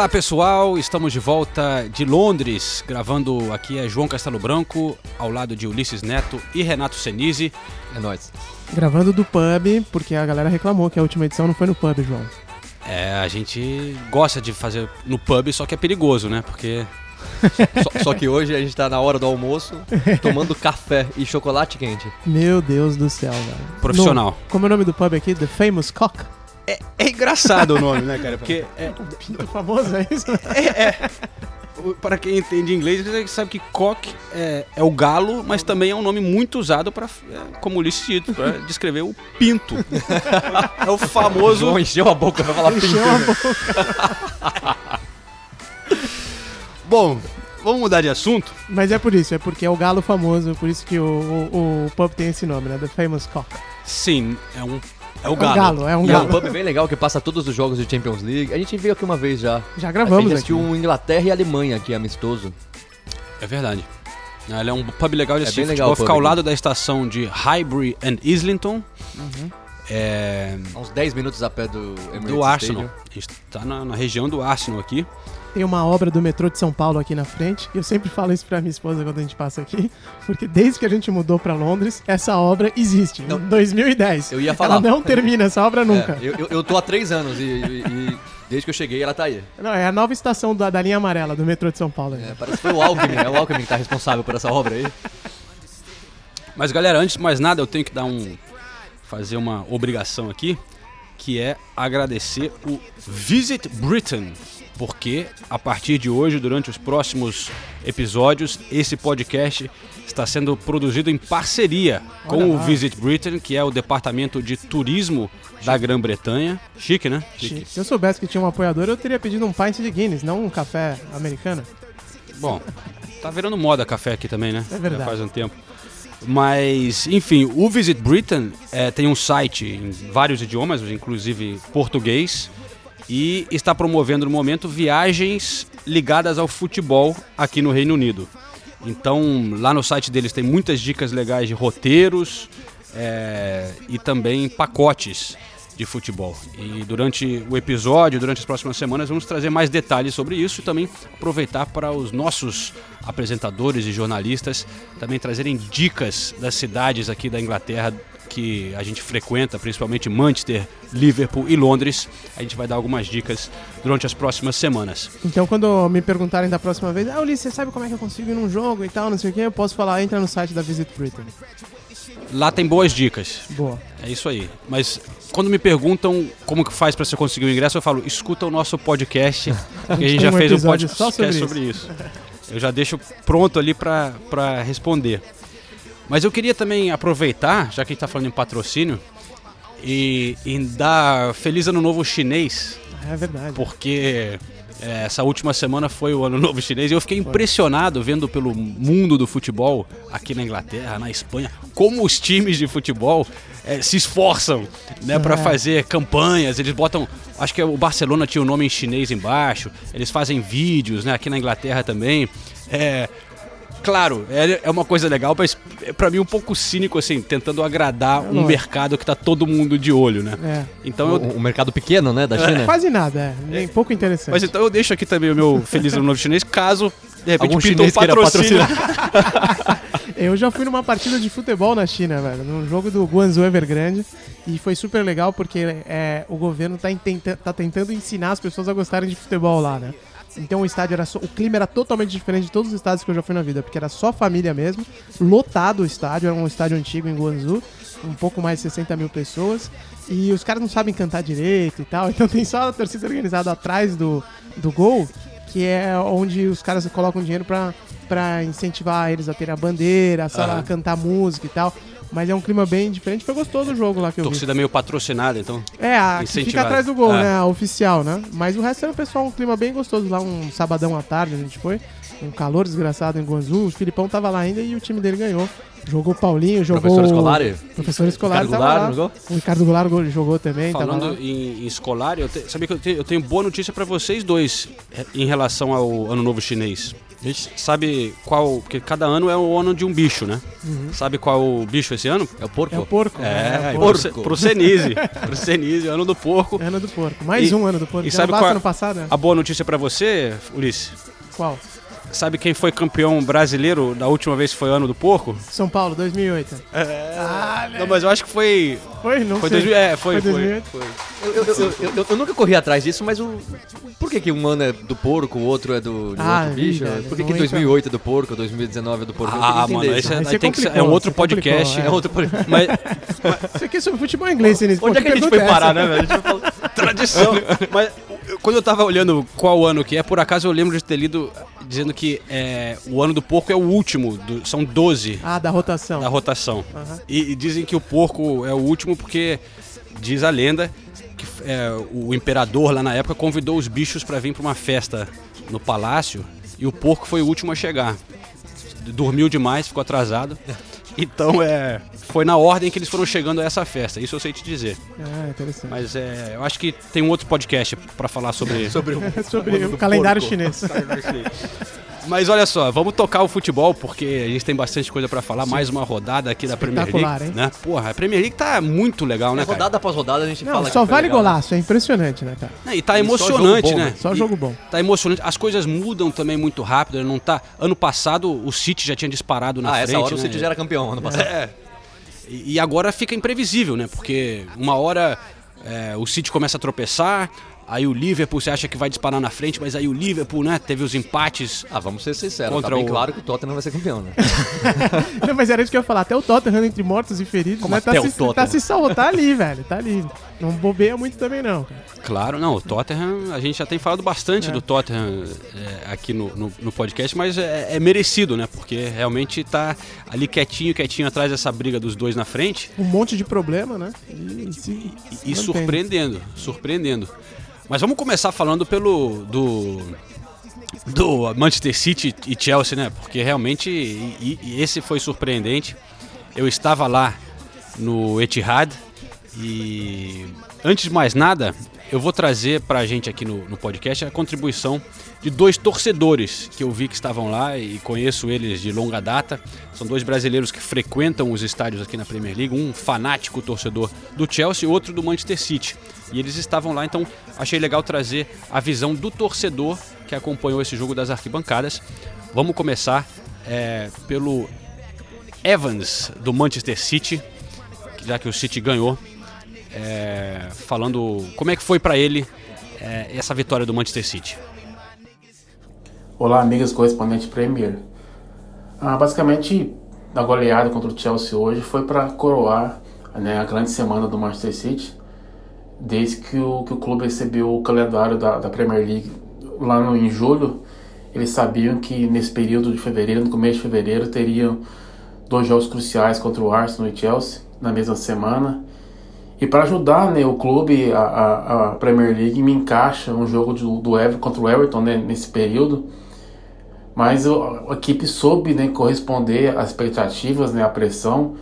Olá pessoal, estamos de volta de Londres, gravando aqui é João Castelo Branco, ao lado de Ulisses Neto e Renato Senise. É nóis. Gravando do pub, porque a galera reclamou que a última edição não foi no pub, João. É, a gente gosta de fazer no pub, só que é perigoso, né? Porque Só, só que hoje a gente tá na hora do almoço, tomando café e chocolate quente. Meu Deus do céu, velho. Profissional. No- como é o nome do pub aqui? The Famous Cock? É, é engraçado o nome, né, cara? Porque é, Pinto famoso, é isso? o- para quem entende inglês, você sabe que cock é, é o galo, mas também é um nome muito usado para, como o Ulisses disse, para descrever o pinto. é o famoso João encheu a boca pra falar pinto. Encheu a né? boca. Bom, vamos mudar de assunto. Mas é por isso, é porque é o galo famoso, por isso que o, o, o pub tem esse nome, né? The Famous Cock. Sim, é um é o É um galo. galo, é um E é um galo. pub bem legal que passa todos os jogos de Champions League. A gente veio aqui uma vez já. Já a gravamos gente aqui. assistiu um Inglaterra e Alemanha aqui, amistoso. É verdade. Ah, Ele é um pub legal de É assistir bem futebol, legal o fica pub ao aqui. lado da estação de Highbury and Islington. É, A Uns 10 minutos a pé do Emirates do Arsenal. Stadium. A gente tá na, na região do Arsenal aqui. Tem uma obra do metrô de São Paulo aqui na frente. E eu sempre falo isso pra minha esposa quando a gente passa aqui. Porque desde que a gente mudou pra Londres, essa obra existe. Não. Em 2010. Eu ia falar. Ela não termina essa obra nunca. É, eu, eu, eu tô há 3 anos e, e- e desde que eu cheguei ela tá aí. Não, é a nova estação da, da linha amarela do metrô de São Paulo. É, parece que foi o Alckmin, é o Alckmin que tá responsável por essa obra aí. Mas galera, antes de mais nada, eu tenho que dar um fazer uma obrigação aqui, que é agradecer o Visit Britain, porque a partir de hoje, durante os próximos episódios, esse podcast está sendo produzido em parceria com o. Visit Britain, que é o departamento de turismo da Grã-Bretanha. Chique, né? Se eu soubesse que tinha um apoiador, eu teria pedido um pint de Guinness, não um café americano. Bom, tá virando moda café aqui também, né? É verdade. Já faz um tempo. Mas, enfim, o Visit Britain eh, tem um site em vários idiomas, inclusive português, e está promovendo no momento viagens ligadas ao futebol aqui no Reino Unido. Então, lá no site deles tem muitas dicas legais de roteiros eh, e também pacotes de futebol. E durante o episódio, durante as próximas semanas, vamos trazer mais detalhes sobre isso e também aproveitar para os nossos apresentadores e jornalistas também trazerem dicas das cidades aqui da Inglaterra que a gente frequenta, principalmente Manchester, Liverpool e Londres. A gente vai dar algumas dicas durante as próximas semanas. Então, quando me perguntarem da próxima vez, ah, Ulisses, você sabe como é que eu consigo ir num jogo e tal, não sei o quê, eu posso falar, entra no site da Visit Britain. Lá tem boas dicas. Boa. É isso aí. Mas quando me perguntam como que faz para você conseguir o ingresso, eu falo, escuta o nosso podcast, que a gente tem já um fez um podcast sobre sobre isso. Eu já deixo pronto ali para responder. Mas eu queria também aproveitar, já que a gente tá falando em patrocínio, e, e dar feliz ano novo chinês, É verdade. porque é, essa última semana foi o ano novo chinês e eu fiquei impressionado vendo pelo mundo do futebol aqui na Inglaterra, na Espanha, como os times de futebol é, se esforçam né, para É. fazer campanhas. Eles botam, acho que o Barcelona tinha o nome em chinês embaixo. Eles fazem vídeos, né, aqui na Inglaterra também. É, Claro, é é uma coisa legal, mas é pra mim um pouco cínico, assim, tentando agradar um mercado que tá todo mundo de olho, né? É. Então eu, mercado pequeno, né, da China. Quase nada, é. Nem pouco interessante. Mas então eu deixo aqui também o meu Feliz Ano Novo Chinês, caso de repente Algum pinta um chinês queira patrocínio. Eu já fui numa partida de futebol na China, velho, num jogo do Guangzhou Evergrande. E foi super legal porque é, o governo tá, intenta- tá tentando ensinar as pessoas a gostarem de futebol lá, né? Então o estádio era só, o clima era totalmente diferente de todos os estádios que eu já fui na vida, porque era só família mesmo, lotado o estádio, era um estádio antigo em Guangzhou, um pouco mais de 60 mil pessoas, e os caras não sabem cantar direito e tal, então tem só a torcida organizada atrás do, do gol, que é onde os caras colocam dinheiro pra, pra incentivar eles a terem a bandeira, sei lá, Aham. cantar música e tal. Mas é um clima bem diferente. Foi gostoso o jogo lá que eu vi. Torcida meio patrocinada, então. É, a que fica atrás do gol, É. né? A oficial, né? Mas o resto era o pessoal, um clima bem gostoso lá, um sabadão à tarde a gente foi. Um calor desgraçado em Guangzhou. O Filipão tava lá ainda e o time dele ganhou. Jogou o Paulinho, jogou. Professor Scolari? Professor Escolar Ricardo tava Goulart lá. jogou? O Ricardo Goulart jogou também, tava Falando lá. em, em escolar, eu te, sabia que eu tenho, eu tenho boa notícia pra vocês dois eh, em relação ao Ano Novo Chinês. Sabe qual. Porque cada ano é o ano de um bicho, né? Sabe qual o bicho esse ano? É o porco? É o porco. É, né? é o pro, porco. Pro Senise. pro Senise, ano do porco. Ano do porco. Mais E- um ano do porco. e Já sabe qual- ano passado, né? A boa notícia pra você, Ulisses. Qual? Sabe quem foi campeão brasileiro da última vez que foi ano do porco? São Paulo, 2008. Não, mas eu acho que foi. Foi? Não Foi sei. 2000, é, foi, Foi foi. 2008? Eu, eu, eu, eu- nunca corri atrás disso, mas o. Por que, que um ano é do porco, o outro é do de Ah, outro bicho? velho, Por que, que entra- 2008 é do porco, 2019 é do porco? Ah, mano, isso. é, Aí você tem que ser- é um outro você complicou, podcast. é. É outro podcast. Mas Isso aqui é sobre futebol inglês. Onde é que a gente foi parar, né, velho? A gente foi falar- tradição. Mas quando eu tava olhando qual ano que é, por acaso eu lembro de ter lido dizendo que é, o ano do porco é o último, do- são 12 Ah, da rotação. da rotação. Aham. E, e dizem que o porco é o último porque diz a lenda que é, o imperador lá na época convidou os bichos para vir para uma festa no palácio e o porco foi o último a chegar. Dormiu demais, ficou atrasado. Então é, foi na ordem que eles foram chegando a essa festa. Isso eu sei te dizer. Ah, interessante. Mas é, eu acho que tem um outro podcast para falar sobre Sobre o. sobre ano o do calendário porco. chinês. Mas olha só, vamos tocar o futebol porque a gente tem bastante coisa pra falar. Mais uma rodada aqui da Premier League, hein? né? Porra, a Premier League tá muito legal, né, É, cara? rodada após rodada a gente Não, fala só vale legal. golaço. É impressionante, né, cara? Não, E tá E só emocionante, jogo bom, né? né? Só jogo bom. Tá emocionante. As coisas mudam também muito rápido, né? não tá. Ano passado o City já tinha disparado na Ah, frente, essa hora o né? City já era campeão ano passado. É. E e agora fica imprevisível, né? Porque uma hora é, o City começa a tropeçar, aí o Liverpool você acha que vai disparar na frente, mas aí o Liverpool, né, teve os empates. Ah, vamos ser sinceros. Contra tá bem o- claro que o Tottenham vai ser campeão, né? Não, mas era isso que eu ia falar. Até o Tottenham entre mortos e feridos, Como né? Tá o se, Tottenham? tá se salvando. Tá ali, velho. Tá ali. Não bobeia muito também, não. Claro, não, o Tottenham, a gente já tem falado bastante do Tottenham é, aqui no, no, no podcast, mas é, é merecido, né? Porque realmente tá ali quietinho, quietinho atrás dessa briga dos dois na frente Um monte de problema, né? E, se- e, e mantém. surpreendendo, surpreendendo. Mas vamos começar falando pelo do do Manchester City e Chelsea, né? Porque realmente e- e esse foi surpreendente. Eu estava lá no Etihad e antes de mais nada, eu vou trazer pra gente aqui no, no podcast a contribuição de dois torcedores que eu vi que estavam lá e conheço eles de longa data. São dois brasileiros que frequentam os estádios aqui na Premier League, um fanático torcedor do Chelsea e outro do Manchester City. E eles estavam lá, então achei legal trazer a visão do torcedor que acompanhou esse jogo das arquibancadas. Vamos começar é, pelo Evans do Manchester City, já que o City ganhou, é, falando como é que foi pra ele é, essa vitória do Manchester City. Olá, amigas correspondente Premier. Ah, basicamente, a goleada contra o Chelsea hoje foi para coroar né, a grande semana do Manchester City, desde que o, que o clube recebeu o calendário da, da Premier League lá no, em julho. Eles sabiam que nesse período de fevereiro, no começo de fevereiro, teriam dois jogos cruciais contra o Arsenal e Chelsea na mesma semana. E para ajudar né, o clube, a, a, a Premier League me encaixa um jogo do, do Everton contra o Everton né, nesse período. Mas o- a equipe soube né, corresponder às expectativas, né, à pressão.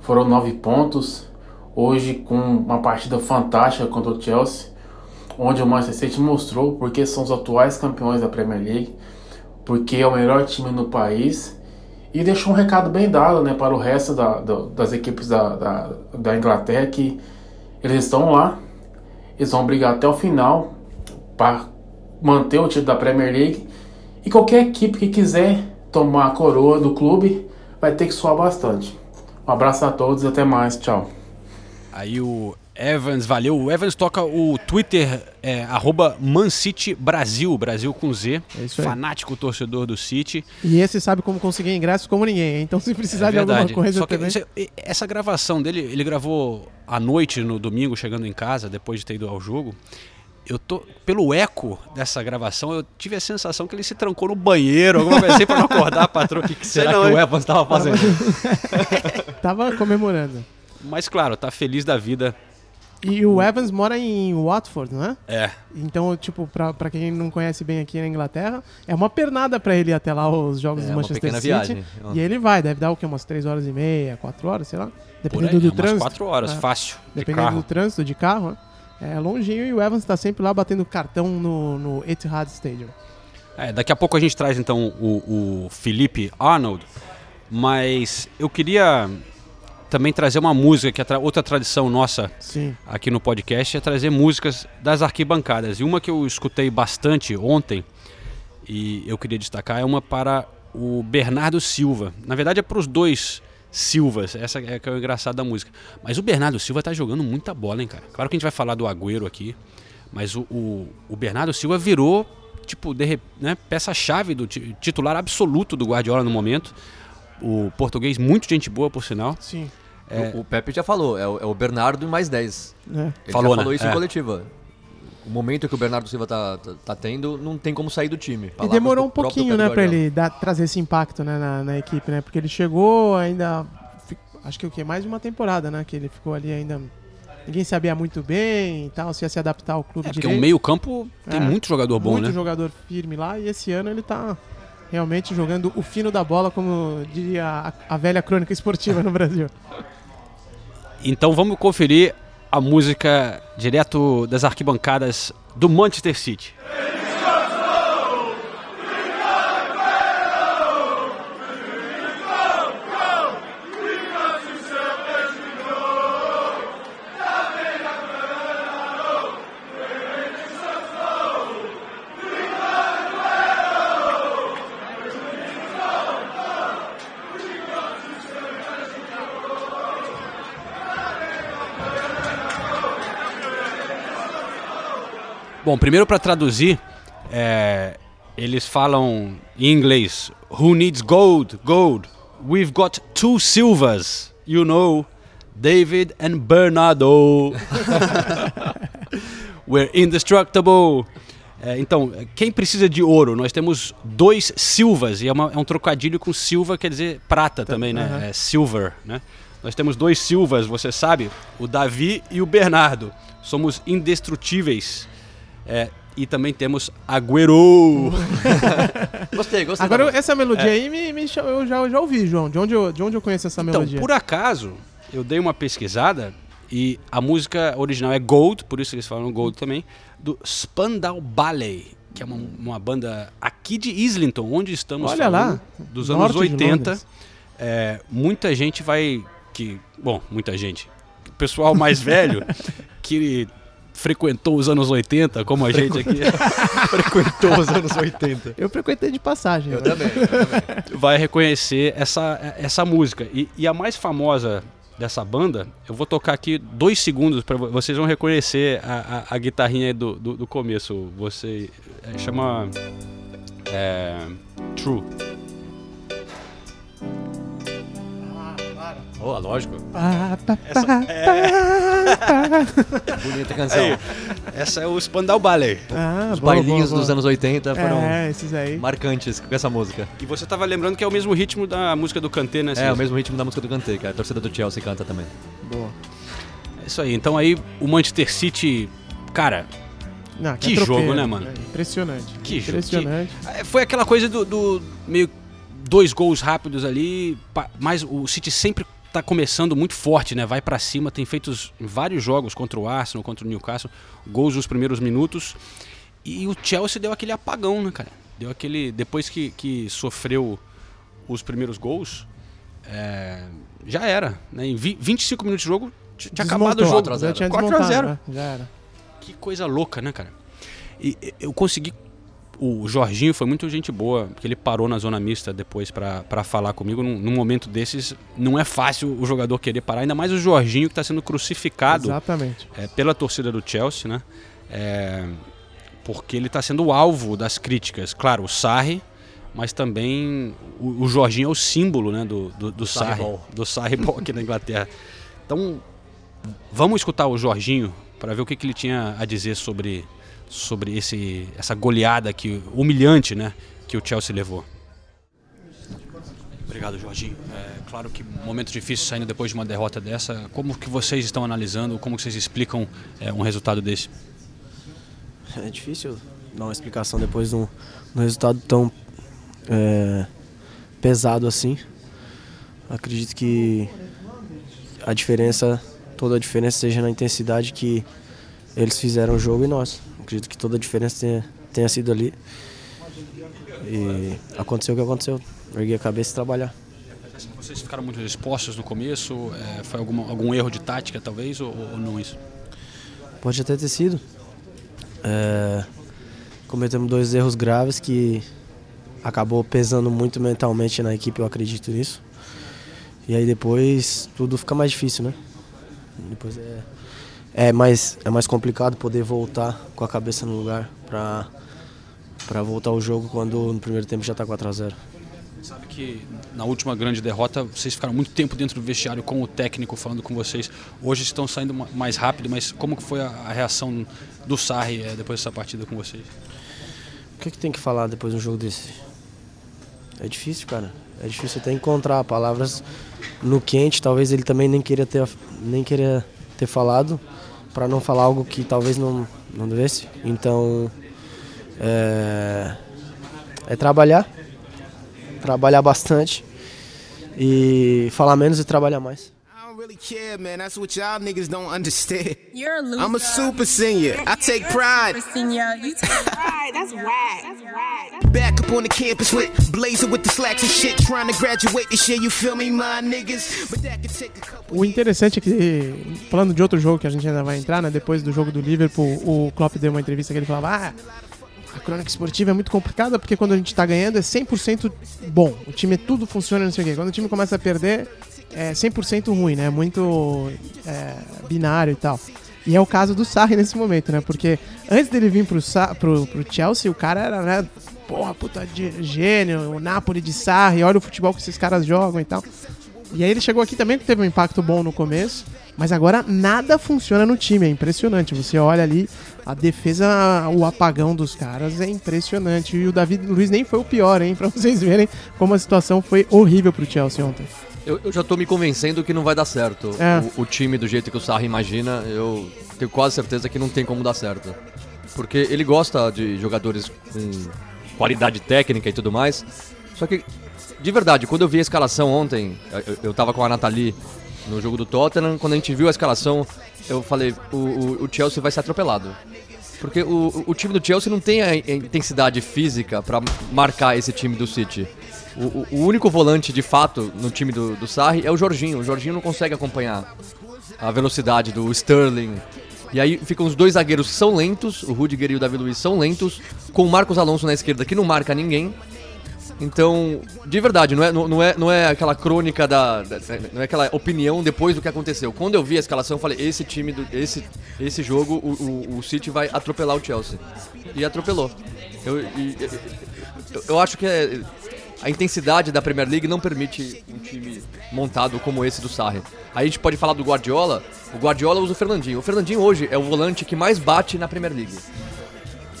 Foram nove pontos. Hoje com uma partida fantástica contra o Chelsea, onde o Manchester City mostrou porque são os atuais campeões da Premier League, porque é o melhor time no país e deixou um recado bem dado né, para o resto da- da- das equipes da, da, da Inglaterra que eles estão lá, eles vão brigar até o final para manter o título da Premier League e qualquer equipe que quiser tomar a coroa do clube vai ter que suar bastante. Um abraço a todos e até mais. Tchau. Aí o Evans, valeu. O Evans toca o Twitter, é, arroba ManCityBrasil, Brasil, Brasil com Z. É isso aí. Fanático torcedor do City. E esse sabe como conseguir ingressos como ninguém. hein? Então, se precisar É de alguma coisa Só que também. isso- essa gravação dele, ele gravou à noite no domingo, chegando em casa, depois de ter ido ao jogo. eu tô. Pelo eco dessa gravação, eu tive a sensação que ele se trancou no banheiro, alguma coisa assim, pra não acordar a patroa. O que, Será não, que o Evans tava fazendo? Tava comemorando. Mas claro, tá feliz da vida. E o Evans mora em Watford, não é? É. Então, tipo, pra, pra quem não conhece bem aqui na Inglaterra, é uma pernada pra ele ir até lá os jogos É, do uma Manchester pequena City. viagem. E ele vai, deve dar o quê? Umas 3 horas e meia, 4 horas, sei lá. Dependendo aí, do umas trânsito. quatro horas, É. fácil. De Dependendo do trânsito de carro, né? É longinho e o Evans tá sempre lá batendo cartão no, no Etihad Stadium. É, daqui a pouco a gente traz então o, o Felipe Arnold, mas eu queria também trazer uma música, que é tra- outra tradição nossa Sim. aqui no podcast, é trazer músicas das arquibancadas. E uma que eu escutei bastante ontem, e eu queria destacar, é uma para o Bernardo Silva. Na verdade é para os dois Silvas, essa é que é o engraçado da música. Mas o Bernardo Silva tá jogando muita bola, hein, cara? Claro que a gente vai falar do Agüero aqui, mas o, o, o Bernardo Silva virou, tipo, de né, peça-chave do ti- titular absoluto do Guardiola no momento. O português, muito gente boa, por sinal. Sim. O, o Pepe já falou, é o, é o Bernardo e mais 10. É. Ele Falou, já né? falou isso É. em coletiva. O momento que o Bernardo Silva tá, tá, tá tendo, não tem como sair do time. E demorou um pouquinho, né, pra Guardiola. ele dar, trazer esse impacto né, na, na equipe, né? Porque ele chegou ainda. Acho que o que? Mais de uma temporada, né? Que ele ficou ali ainda. Ninguém sabia muito bem e tal, se ia se adaptar ao clube É, porque direito. o meio-campo tem É. muito jogador bom, muito né? jogador firme lá e esse ano ele tá realmente jogando o fino da bola, como diria a, a velha crônica esportiva no Brasil. Então vamos conferir a música direto das arquibancadas do Manchester City. Bom, primeiro para traduzir, é, eles falam em inglês: Who needs gold? Gold. We've got two silvers, you know, David and Bernardo. We're indestructible. É, então, quem precisa de ouro? Nós temos dois silvas, e é, uma- é um trocadilho com silva, quer dizer prata também, né? aham. É silver, né? Nós temos dois silvas, você sabe, o Davi e o Bernardo. Somos indestrutíveis. É, e também temos Agüero. Gostei, gostei. Agora, essa melodia aí me, me eu já, eu já ouvi, João. De onde eu, de onde eu conheço essa Então, melodia? por acaso, eu dei uma pesquisada e a música original é Gold, por isso eles falam Gold também, do Spandau Ballet, que é uma, uma banda aqui de Islington, onde estamos Olha lá, falando, dos norte anos de 80. Londres. É, muita gente vai que, bom, muita gente. O pessoal mais velho que frequentou os anos 80, como a gente aqui, frequentou os anos 80. Eu frequentei de passagem. Eu né? também. eu também. vai reconhecer essa, essa música. E, e a mais famosa dessa banda, eu vou tocar aqui dois segundos para vocês vão reconhecer a, a, a guitarrinha aí do, do, do começo. Você é, chama é, True. Oh, lógico. Pá, pá, Essa- pá, pá. Bonita canção. Aí, essa é o Spandau Ballet. Ah, Os boa, bailinhos boa, dos boa. anos 80 foram É, esses aí. marcantes com essa música. E você tava lembrando que é o mesmo ritmo da música do Kanté, né? É, o mesmo ritmo da música do Kanté, que a torcida do Chelsea canta também. Boa. É isso aí. Então aí o Manchester City, cara, Não, Que é tropeiro, jogo, né, mano? É impressionante. Que jogo, Impressionante. É, Foi aquela coisa do, do meio dois gols rápidos ali, mas o City sempre tá começando muito forte, né? Vai pra cima, tem feito os- vários jogos contra o Arsenal, contra o Newcastle, gols nos primeiros minutos. E o Chelsea deu aquele apagão, né, cara? Deu aquele depois que, que sofreu os primeiros gols, é, já era, né? Em vi- 25 minutos de jogo tinha acabado o jogo. 4 a 0. Já tinha 4 a desmontado, 0. né? Já era. Que coisa louca, né, cara? E- eu consegui. O Jorginho foi muito gente boa, porque ele parou na zona mista depois pra pra falar comigo. Num, num momento desses, não é fácil o jogador querer parar, ainda mais o Jorginho que tá sendo crucificado Exatamente. é, pela torcida do Chelsea, né? É, porque ele está sendo alvo das críticas. Claro, o Sarri, mas também o, o Jorginho é o símbolo né, do, do, do Sarri, Sarriball. do Sarri Ball aqui na Inglaterra. Então, vamos escutar o Jorginho para ver o que, que ele tinha a dizer sobre, sobre esse, essa goleada que, humilhante né, que o Chelsea levou. Obrigado, Jorginho. É, claro que momento difícil saindo depois de uma derrota dessa. Como que vocês estão analisando? Como que vocês explicam é, um resultado desse? É difícil dar uma explicação depois de um, de um resultado tão é, pesado assim. Acredito que a diferença, toda a diferença seja na intensidade que eles fizeram o jogo e nós. Acredito que toda a diferença tenha, tenha sido ali. E aconteceu o que aconteceu. Ergui a cabeça e trabalhar. Vocês ficaram muito expostos no começo? É, foi alguma, algum erro de tática, talvez, ou, ou não isso? Pode até ter sido. É, cometemos dois erros graves que acabou pesando muito mentalmente na equipe, eu acredito nisso. E aí depois tudo fica mais difícil, né? Depois é, é, mais, é mais complicado poder voltar com a cabeça no lugar para para voltar o jogo quando no primeiro tempo já está 4 a 0 Sabe que na última grande derrota vocês ficaram muito tempo dentro do vestiário com o técnico falando com vocês. Hoje estão saindo mais rápido, mas como que foi a, a reação do Sarri é, depois dessa partida com vocês? O que, que tem que falar depois de um jogo desse? É difícil, cara. É difícil até encontrar palavras no quente. Talvez ele também nem queria ter, nem queria ter falado para não falar algo que talvez não, não devesse. Então, é, é trabalhar, trabalhar bastante e falar menos e trabalhar mais. Really care, man. That's what y'all niggas don't understand. You're a loser. I'm a super senior. I take pride. Super senior. You take pride. That's whack. That's whack. Back up on the campus with blazer with the slacks and shit, trying to graduate this year. You feel me, my niggas? But that could take a couple. O interessante é que, falando de outro jogo que a gente ainda vai entrar, né? Depois do jogo do Liverpool, o Klopp deu uma entrevista que ele falava: Ah, a crônica esportiva é muito complicada porque quando a gente tá ganhando é 100% bom. O time tudo funciona, não sei o quê. Quando o time começa a perder, é 100% ruim, né? Muito é, binário e tal. E é o caso do Sarri nesse momento, né? Porque antes dele vir pro, Sa- pro, pro Chelsea, o cara era, né? Porra, puta de gênio, o Napoli de Sarri, olha o futebol que esses caras jogam e tal. E aí ele chegou aqui também teve um impacto bom no começo, mas agora nada funciona no time, é impressionante. Você olha ali, a defesa, o apagão dos caras é impressionante. E o David Luiz nem foi o pior, hein? Pra vocês verem como a situação foi horrível pro Chelsea ontem. Eu, eu já tô me convencendo que não vai dar certo. É. O, o time do jeito que o Sarri imagina, eu tenho quase certeza que não tem como dar certo. Porque ele gosta de jogadores com qualidade técnica e tudo mais. Só que, de verdade, quando eu vi a escalação ontem, eu, eu tava com a Nathalie no jogo do Tottenham, quando a gente viu a escalação, eu falei, o, o, o Chelsea vai ser atropelado. Porque o, o time do Chelsea não tem a intensidade física pra marcar esse time do City. O, o- único volante de fato no time do, do Sarri é o Jorginho. O Jorginho não consegue acompanhar a velocidade do Sterling. E aí ficam os dois zagueiros que são lentos, o Rudiger e o Davi Luiz são lentos, com o Marcos Alonso na esquerda que não marca ninguém. Então, de verdade, não é, não, é, não é aquela crônica da, da- Não é aquela opinião depois do que aconteceu. Quando eu vi a escalação, eu falei: esse time, do, esse, esse jogo, o, o, o City vai atropelar o Chelsea. E atropelou. Eu, e- e- eu, eu acho que é- a intensidade da Premier League não permite um time montado como esse do Sarri. Aí a gente pode falar do Guardiola. O Guardiola usa o Fernandinho. O Fernandinho hoje é o volante que mais bate na Premier League.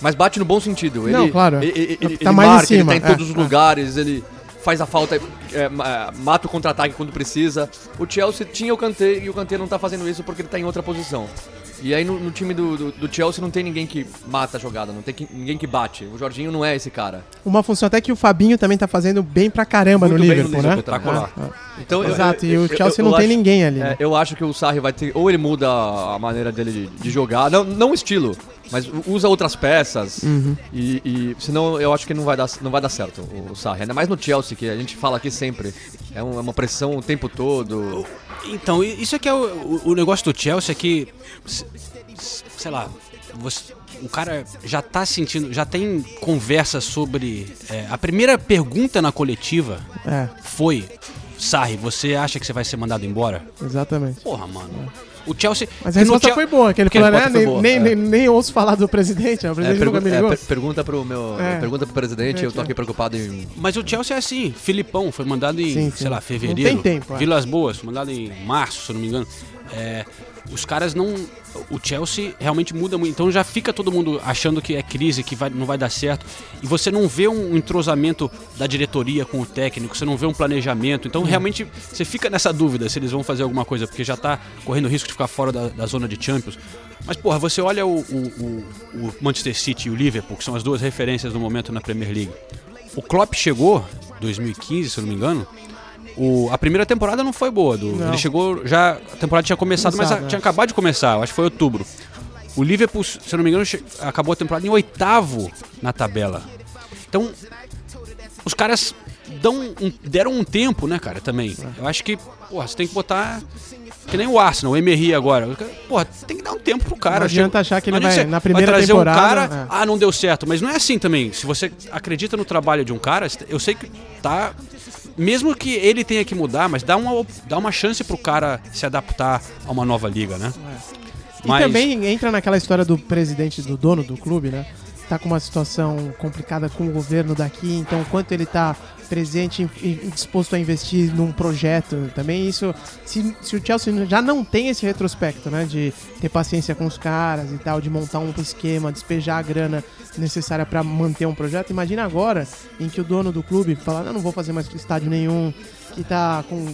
Mas bate no bom sentido. Ele, Não, claro. Ele, ele- ele- Tá ele mais em marca, ele cima, tá em é, todos os é. lugares, ele faz a falta, é, ma- mata o contra-ataque quando precisa. O Chelsea tinha o Kanté e o Kanté não tá fazendo isso porque ele tá em outra posição. E aí no, no time do, do, do Chelsea não tem ninguém que mata a jogada, não tem que- ninguém que bate. O Jorginho não é esse cara. Uma função até que o Fabinho também tá fazendo bem pra caramba Muito no Liverpool, né? Espetacular. Ah, ah. Então, eu- Exato, eu- e o eu- Chelsea eu não tem acho- ninguém ali. É, né? eu acho que o Sarri vai ter. Ou ele muda a maneira dele de, de jogar, não, não o estilo, mas usa outras peças. Uhum. E, e senão eu acho que não vai dar, não vai dar certo o, o Sarri. Ainda mais no Chelsea, que a gente fala aqui sempre. É um- é uma pressão o tempo todo. Então, isso é que é o, o- o negócio do Chelsea é que, sei lá, você- o cara já tá sentindo, já tem conversa sobre. é, a primeira pergunta na coletiva É, foi: Sarri, você acha que você vai ser mandado embora? exatamente. Porra, mano. O Chelsea. Mas a resposta Chel- foi boa, que ele falou, né? Nem, boa, nem, é. nem, nem ouço falar do presidente, né? o É, presidente nunca pergu- me é, ligou. per- pergunta pro meu. É. Pergunta pro presidente, eu tô É. aqui preocupado em. Mas o Chelsea é assim, Filipão foi mandado em, Sim, sim. sei lá, Não fevereiro. tem tempo, é. Vilas Boas, foi mandado em março, se eu não me engano. É, os caras não. O Chelsea realmente muda muito. Então já fica todo mundo achando que é crise, que vai, não vai dar certo. E você não vê um entrosamento da diretoria com o técnico, você não vê um planejamento. Então realmente você fica nessa dúvida se eles vão fazer alguma coisa, porque já tá correndo risco de ficar fora da, da zona de Champions. Mas, porra, você olha o, o, o, Manchester City e o Liverpool, que são as duas referências no momento na Premier League. O Klopp chegou, 2015, se não me engano. O, a primeira temporada não foi boa. Do, Não. ele chegou já. A temporada tinha começado, mas a- é. tinha acabado de começar. Acho que foi outubro. O Liverpool, se eu não me engano, acabou a temporada em oitavo na tabela. Então, os caras dão um- deram um tempo, né, cara, também. Eu acho que, porra, você tem que botar. Que nem o Arsenal, o Emery agora. Porra, tem que dar um tempo pro cara. Não adianta achar que ele vai- na primeira trazer temporada, um cara, é. ah, não deu certo. Mas não é assim também. Se você acredita no trabalho de um cara, eu sei que tá. Mesmo que ele tenha que mudar, mas dá uma, dá uma chance pro cara se adaptar a uma nova liga, né? E também entra naquela história do presidente, do dono do clube, né? Tá com uma situação complicada com o governo daqui, então o quanto ele tá presente e disposto a investir num projeto também, isso. Se, se o Chelsea já não tem esse retrospecto, né? De ter paciência com os caras e tal, de montar um esquema, despejar a grana necessária para manter um projeto, imagina agora em que o dono do clube fala: não, não vou fazer mais estádio nenhum, que tá com,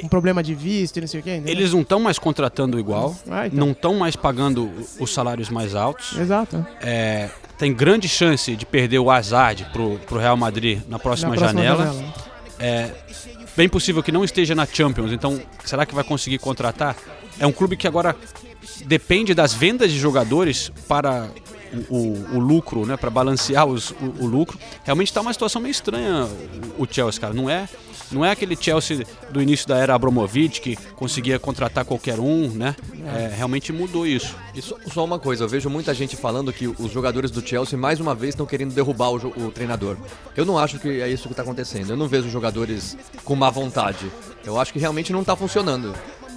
com problema de visto e não sei o quê. entendeu? Eles não estão mais contratando igual, Ah, então. não estão mais pagando os salários mais altos. Exato. É, tem grande chance de perder o Hazard pro, pro Real Madrid na próxima, Na próxima janela. janela. É bem possível que não esteja na Champions, então será que vai conseguir contratar? É um clube que agora depende das vendas de jogadores para o, o- lucro, né, para balancear os- o, o lucro. Realmente está uma situação meio estranha o, Chelsea, cara. Não é, não é aquele Chelsea do início da era Abramovich que conseguia contratar qualquer um, né? É, realmente mudou isso. E só, uma coisa, eu vejo muita gente falando que os jogadores do Chelsea mais uma vez estão querendo derrubar o, o treinador. Eu não acho que é isso que está acontecendo. Eu não vejo jogadores com má vontade. Eu acho que realmente não está funcionando.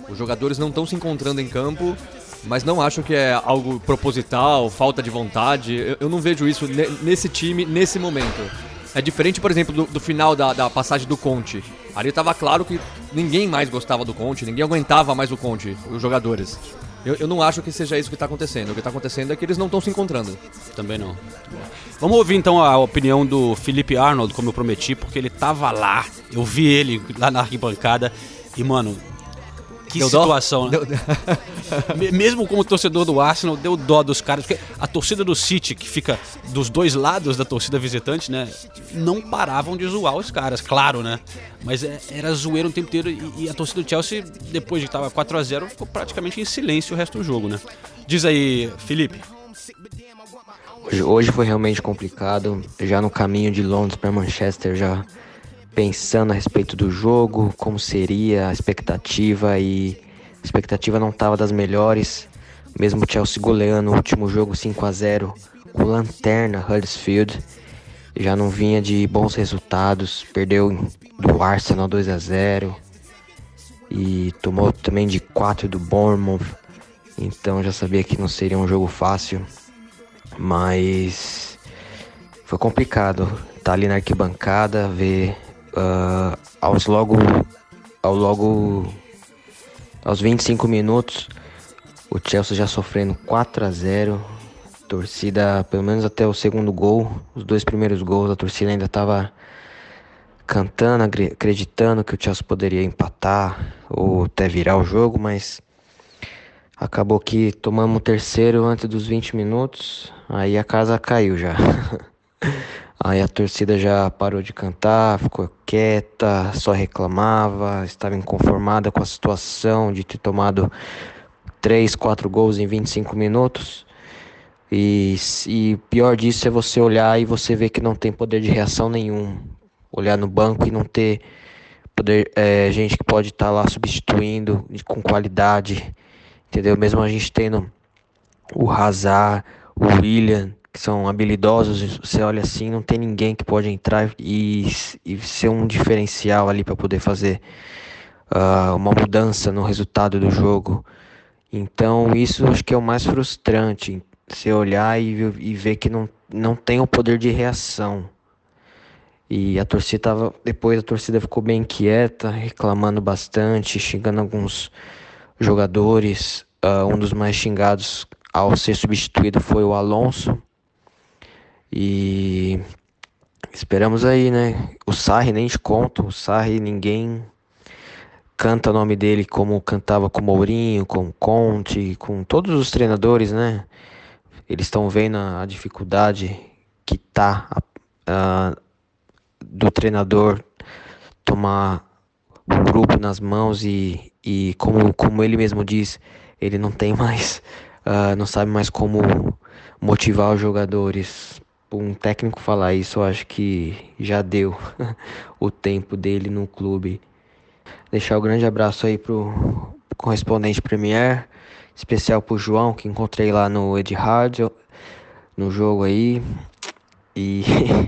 Os jogadores não estão se encontrando em campo, mas não acho que é algo proposital, falta de vontade. Eu, eu não vejo isso ne- nesse time, nesse momento. É diferente, por exemplo, do, do final da, da passagem do Conte. Ali estava claro que ninguém mais gostava do Conte, ninguém aguentava mais o Conte, os jogadores. Eu, eu não acho que seja isso que está acontecendo. O que está acontecendo é que eles não estão se encontrando. Também não. Vamos ouvir então a opinião do Felipe Arnold, como eu prometi, porque ele tava lá. Eu vi ele lá na arquibancada e, mano, que Deu dó? situação, né? Deu- Me- Mesmo como torcedor do Arsenal, deu dó dos caras, porque a torcida do City, que fica dos dois lados da torcida visitante, né? Não paravam de zoar os caras, claro, né? Mas é- era zoeiro o tempo inteiro e, e a torcida do Chelsea, depois de que tava 4x0, ficou praticamente em silêncio o resto do jogo, né? Diz aí, Felipe. Hoje, hoje foi realmente complicado. Já no caminho de Londres para Manchester, já pensando a respeito do jogo, como seria a expectativa e a expectativa não estava das melhores. Mesmo o Chelsea goleando o último jogo 5 a 0 com lanterna Huddersfield, já não vinha de bons resultados. Perdeu do Arsenal 2 a 0 e tomou também de 4 do Bournemouth. Então já sabia que não seria um jogo fácil. Mas foi complicado estar ali na arquibancada, ver ah, aos logo ao logo aos 25 minutos o Chelsea já sofrendo 4 a 0 torcida pelo menos até o segundo gol os dois primeiros gols a torcida ainda estava cantando acreditando que o Chelsea poderia empatar ou até virar o jogo mas Acabou que tomamos o terceiro antes dos 20 minutos, aí a casa caiu já. aí a torcida já parou de cantar, ficou quieta, só reclamava, estava inconformada com a situação de ter tomado 3, 4 gols em 25 minutos. E, e pior disso é você olhar e você ver que não tem poder de reação nenhum. Olhar no banco e não ter poder, é, gente que pode estar lá substituindo com qualidade entendeu? Mesmo a gente tendo o Hazard, o William, que são habilidosos, você olha assim, não tem ninguém que pode entrar e, e ser um diferencial ali para poder fazer ah, uma mudança no resultado do jogo. Então isso acho que é o mais frustrante, você olhar e, e ver que não, não tem o poder de reação. E a torcida tava, depois a torcida ficou bem quieta, reclamando bastante, xingando alguns jogadores. Ah, um dos mais xingados ao ser substituído foi o Alonso. E esperamos aí, né? O Sarri nem te conto. O Sarri ninguém canta o nome dele como cantava com Mourinho, com Conte, com todos os treinadores, né? Eles estão vendo a a dificuldade que tá ah, do treinador tomar o grupo nas mãos e, e como, como ele mesmo diz, ele não tem mais, ah, não sabe mais como motivar os jogadores. Um técnico falar isso, eu acho que já deu o tempo dele no clube. Deixar o grande abraço aí pro correspondente Premier, especial pro João, que encontrei lá no Etihad, no jogo aí. E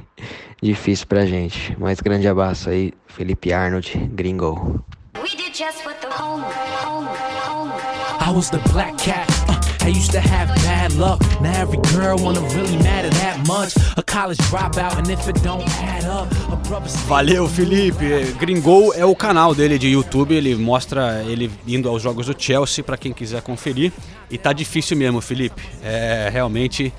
difícil pra gente. Mas grande abraço aí, Felipe Arnold, gringo. We did just what the home, home, home. I was the black cat. I used to have bad luck. Now every girl wanna really matter that much. A college dropout, and if it don't add up, a Valeu, Felipe. Gringol é o canal dele de YouTube. Ele mostra ele indo aos jogos do Chelsea pra quem quiser conferir. E tá difícil mesmo, Felipe. É realmente.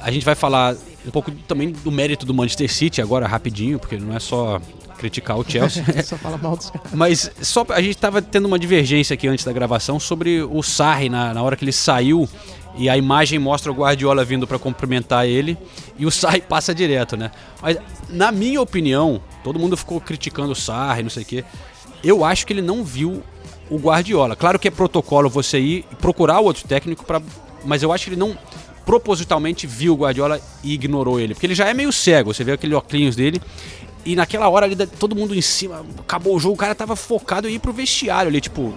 A gente vai falar um pouco também do mérito do Manchester City agora, rapidinho, porque não é só criticar o Chelsea. Só fala mal dos caras. Mas só a gente tava tendo uma divergência aqui antes da gravação sobre o Sarri na, na hora que ele saiu e a imagem mostra o Guardiola vindo para cumprimentar ele e o Sarri passa direto, né? Mas na minha opinião, todo mundo ficou criticando o Sarri, não sei o quê. Eu acho que ele não viu o Guardiola. Claro que é protocolo você ir e procurar o outro técnico para, mas eu acho que ele não propositalmente viu o Guardiola e ignorou ele, porque ele já é meio cego. Você vê aquele óculos dele e naquela hora ali, todo mundo em cima, acabou o jogo, o cara tava focado em ir pro vestiário ali, tipo.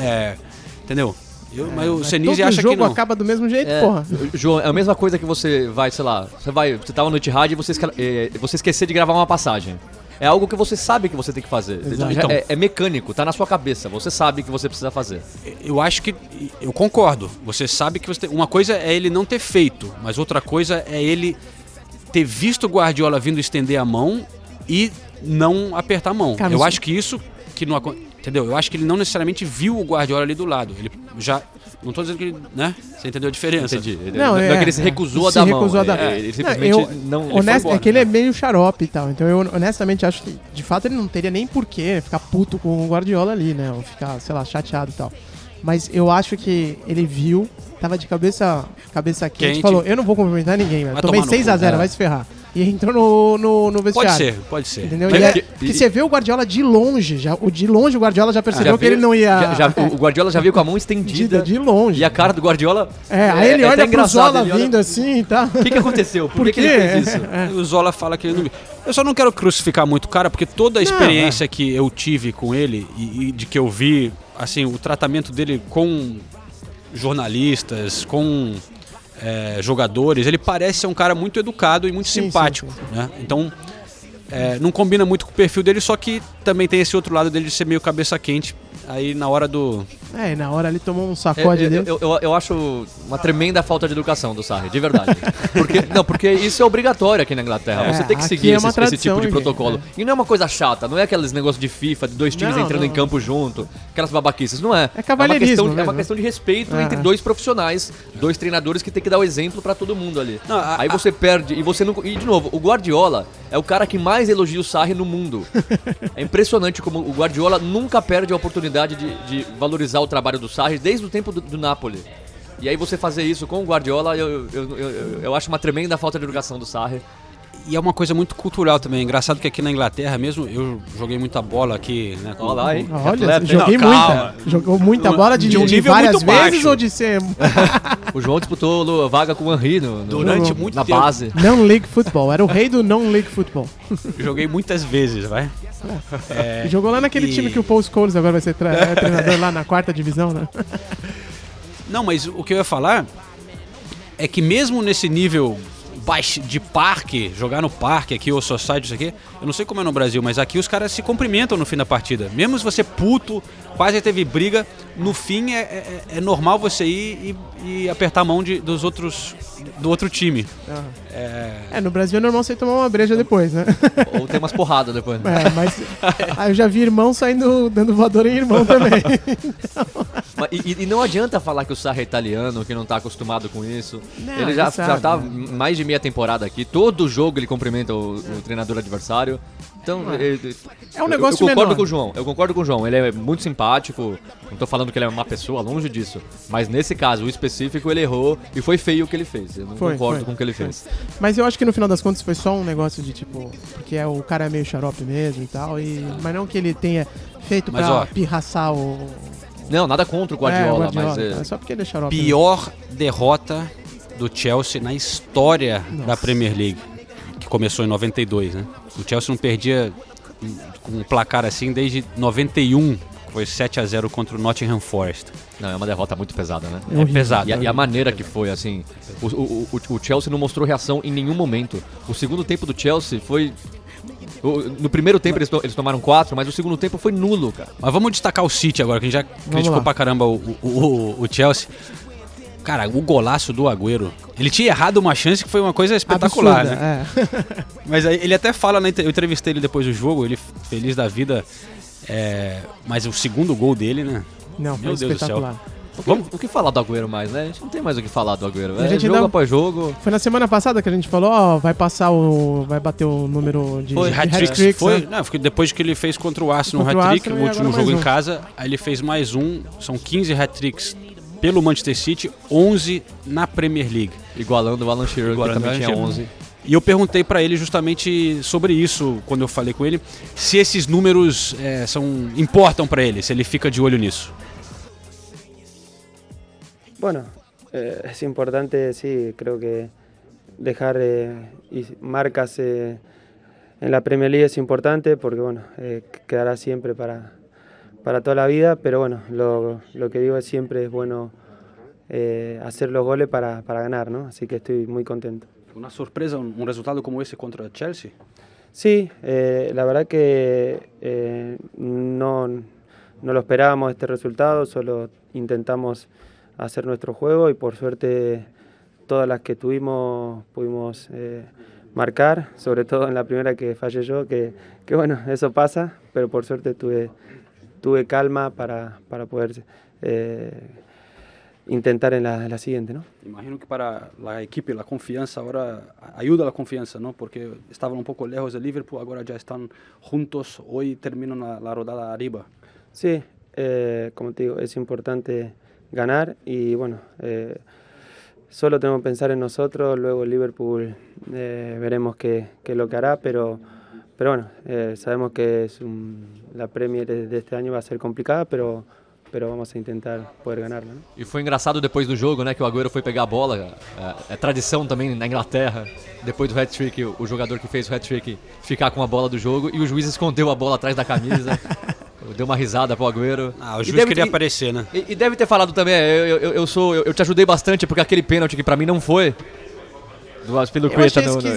É. Entendeu? Eu, mas o Mas Senise todo acha jogo que não. acaba do mesmo jeito, É, porra. João, é a mesma coisa que você vai, sei lá, você vai, você tava no Etihad e você, esque- eh, você esquecer de gravar uma passagem. É algo que você sabe que você tem que fazer. Então. é, é mecânico, tá na sua cabeça. Você sabe que você precisa fazer. Eu acho que. Eu concordo. Você sabe que você tem, Uma coisa é ele não ter feito, mas outra coisa é ele ter visto o Guardiola vindo estender a mão e não apertar a mão. Cara, eu acho que isso que não Entendeu? Eu acho que ele não necessariamente viu o Guardiola ali do lado. Ele já. Não tô dizendo que ele. né? Você entendeu a diferença? Entendi. Não, é, que ele se recusou a se dar a mão. recusou a dar- É, ele Não, simplesmente eu- não. ele honest- foi embora. é que ele é meio xarope e tal. Então eu honestamente acho que, de fato, ele não teria nem porquê ficar puto com o Guardiola ali, né? Ou ficar, sei lá, chateado e tal. Mas eu acho que ele viu, tava de cabeça, cabeça quente, Quente. falou: Eu não vou cumprimentar ninguém, velho. Tomei tomar no 6x0, cu. vai se ferrar. E entrou no, no, no Pode vestiário. ser, pode ser. Entendeu? Mas E é é- que- que você vê o Guardiola de longe, já, o de longe o Guardiola já percebeu Já que ele veio- não ia. já- já- o Guardiola já veio com a mão estendida. de, de longe. E a cara do Guardiola. É, aí ele é olha pro Zola ele olha- vindo assim e tal. O que, que aconteceu? Por, Por que, que ele fez isso? É. O Zola fala que ele não. Eu só não quero crucificar muito o cara, porque toda a Não, experiência que eu tive com ele e, e de que eu vi, assim, o tratamento dele com jornalistas, com é, jogadores, ele parece ser um cara muito educado e muito Sim, simpático, sim, sim, né? Então, é, não combina muito com o perfil dele, só que também tem esse outro lado dele de ser meio cabeça quente. Aí na hora do. É, e na hora ele tomou um É, sacode eu, dele. eu, eu, eu acho uma tremenda falta de educação do Sarri, de verdade. Porque, não, porque isso é obrigatório aqui na Inglaterra. É, Você tem que seguir é esse, uma esse tradição, tipo de protocolo. gente? E não é uma coisa chata, não é aqueles negócios de FIFA, de dois times Não, entrando não. em campo junto, aquelas babaquices. Não é. É uma cavalheirismo questão, de- é uma questão de respeito É. entre dois profissionais, dois treinadores que tem que dar o exemplo pra todo mundo ali. Não, a- Aí você perde e você não. E de novo, o Guardiola é o cara que mais elogia o Sarri no mundo. É impressionante como o Guardiola nunca perde a oportunidade de, de valorizar o trabalho do Sarri desde o tempo do, do Napoli. E aí você fazer isso com o Guardiola, eu, eu, eu- eu acho uma tremenda falta de educação do Sarri. E é uma coisa muito cultural também. Engraçado que aqui na Inglaterra mesmo, eu joguei muita bola aqui, né? com- Olha lá, hein? Olha, Atleta, hein? joguei Não, calma. muita. Jogou muita bola de, de um de nível várias muito vezes baixo. ou de ser O João disputou vaga com o Henry no, no- Durante no- muito na tempo. base. non-league football. Era o rei do non-league football. Joguei muitas vezes, vai. É, jogou lá naquele e- time que o Paul Scholes agora vai ser é treinador lá na quarta divisão, né? Não, mas o que eu ia falar é que mesmo nesse nível de parque, jogar no parque aqui, ou society, isso aqui, eu não sei como é no Brasil, mas aqui os caras se cumprimentam no fim da partida. Mesmo se você puto, quase teve briga, no fim é, é- é normal você ir e, e apertar a mão de, dos outros, do outro time. É, É, no Brasil é normal você tomar uma breja depois, né? Ou tem umas porradas depois. né? É, mas aí eu já vi irmão saindo dando voadora em irmão também. Mas- E, e não adianta falar que o Sarra é italiano, que não tá acostumado com isso. Não, ele já, sabe, já tá né? mais de meia temporada aqui. Todo jogo ele cumprimenta o, o treinador adversário. Então, Ah. ele- É um eu- negócio eu, concordo menor. com o João. Eu concordo com o João. Ele é muito simpático. Não tô falando que ele é uma pessoa, longe disso. Mas nesse caso, o específico, ele errou e foi feio o que ele fez. Eu não Foi, concordo foi, com o que ele fez. Mas eu acho que no final das contas foi só um negócio de tipo. Porque é, o cara é meio xarope mesmo e tal. E, mas não que ele tenha feito Mas, pra ó, pirraçar o. Não, nada contra o Guardiola, É, o mas. Guardiola, é- é só porque ele é xarope. pior derrota do Chelsea na história da Premier League, que começou em 92, né? O Chelsea não perdia um- com um placar assim desde 91, que foi 7 a 0 contra o Nottingham Forest. Não, é uma derrota muito pesada, né? É pesado. E a, e a maneira que foi, assim. O, o, o, o Chelsea não mostrou reação em nenhum momento. O segundo tempo do Chelsea foi. no primeiro tempo eles, to- eles tomaram quatro, mas o segundo tempo foi nulo, cara. Mas vamos destacar o City agora, que a gente já criticou lá. pra caramba o, o, o- o Chelsea. Cara, o golaço do Agüero. Ele tinha errado uma chance que foi uma coisa espetacular, Absurda, né? é. Mas aí ele até fala, na entre- eu entrevistei ele depois do jogo, ele feliz da vida. é, mas o segundo gol dele, né? Não, foi Meu Deus do céu. espetacular. O que, o que falar do Agüero mais, né? A gente não tem mais o que falar do Agüero. A É gente jogo ainda- após jogo. Foi na semana passada que a gente falou, ó, vai passar o. Vai bater o número de, Foi de hat-tricks. hat-tricks, Foi, né? não, depois que ele fez contra o Arsenal um Contra o hat-trick, no e último jogo mais em um. casa. Aí ele fez mais um, são 15 hat-tricks pelo Manchester City, 11 na Premier League. Igualando o Alan Shearer, que também tinha Shearer. 11. E eu perguntei pra ele justamente sobre isso quando eu falei com ele, se esses números é, são importam pra ele, se ele fica de olho nisso. Bueno, eh, es importante, sí, creo que dejar eh, y marcas eh, en la Premier League es importante porque, bueno, eh, quedará siempre para, para toda la vida, pero bueno, lo, lo que digo es siempre es bueno eh, hacer los goles para, para ganar, ¿no? Así que estoy muy contento. Uma surpresa, um, um resultado como esse contra Chelsea? Sí, eh, la verdad que eh, no, no lo esperábamos este resultado, solo intentamos hacer nuestro juego y por suerte todas las que tuvimos pudimos eh, marcar, sobre todo en la primera que fallé yo, que, que bueno, eso pasa, pero por suerte tuve, tuve calma para, para poder eh, intentar en la, en la siguiente, ¿no? Imagino que para a equipe a confiança agora ajuda a confiança, não? Porque estavam um pouco lejos de Liverpool, agora já estão juntos, hoje terminam na, na rodada arriba. Sí, eh, como te digo, es importante ganar y bueno, eh, solo tenemos que pensar en nosotros, luego Liverpool eh, veremos qué, qué es lo que hará, pero, pero bueno, eh, sabemos que es un- la Premier de este año va a ser complicada, pero, pero vamos a intentar poder ganarla. ¿no? E foi engraçado depois do jogo, né? Que o Agüero foi pegar a bola. É, é tradição também na Inglaterra. Depois do hat-trick, o jogador que fez o hat-trick ficar com a bola do jogo e o juiz escondeu a bola atrás da camisa. Deu uma risada pro Agüero. Ah, o E juiz deve queria ter- aparecer, né? E, e deve ter falado também, é, eu, eu, eu sou. Eu, eu te ajudei bastante, porque aquele pênalti que pra mim não foi. Do Aspilicueta Eu achei no, no,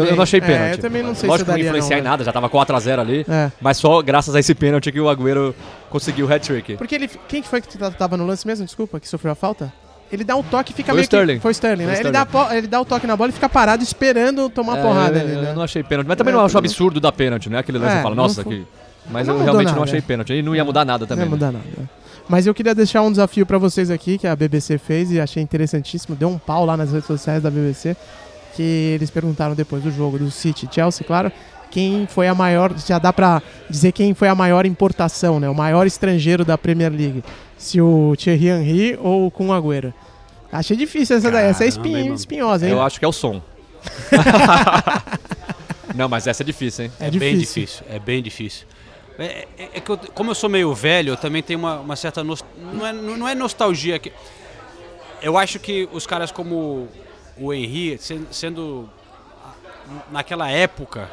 eu, eu não achei É, pênalti. eu também não sei se Lógico que não influenciar não, em nada, já tava 4x0 ali. É. Mas só graças a esse pênalti que o Agüero conseguiu o hat-trick. Porque ele. Quem que foi que tava no lance mesmo? Desculpa, que sofreu a falta? Ele dá um toque e fica Foi meio Sterling. que. Foi Sterling, Foi né? Ele, dá, Sterling. po- ele dá o toque na bola e fica parado esperando tomar É, porrada eu, ali, eu né? não achei pênalti. Mas também É, não acho absurdo dar pênalti, né? Aquele lance É, eu falo, não nossa, que. Mas Não eu realmente nada, não achei é. pênalti. E não ia mudar nada também. Não ia né? mudar nada. Mas eu queria deixar um desafio pra vocês aqui, que a BBC fez e achei interessantíssimo. Deu um pau lá nas redes sociais da BBC, que eles perguntaram depois do jogo do City Chelsea, claro, quem foi a maior, já dá pra dizer quem foi a maior importação, né? O maior estrangeiro da Premier League. Se o Thierry Henry ou o Kun Agüero. Achei difícil essa daí, essa é Caramba, espinho, espinhosa, hein? Eu acho que é o som. não, mas essa é difícil, hein? É bem difícil. difícil, é bem difícil. É, é- é que eu- como eu sou meio velho, eu também tenho uma, uma certa. Não é, não é nostalgia. Que, eu acho que os caras como o Henry, sen- sendo. naquela época.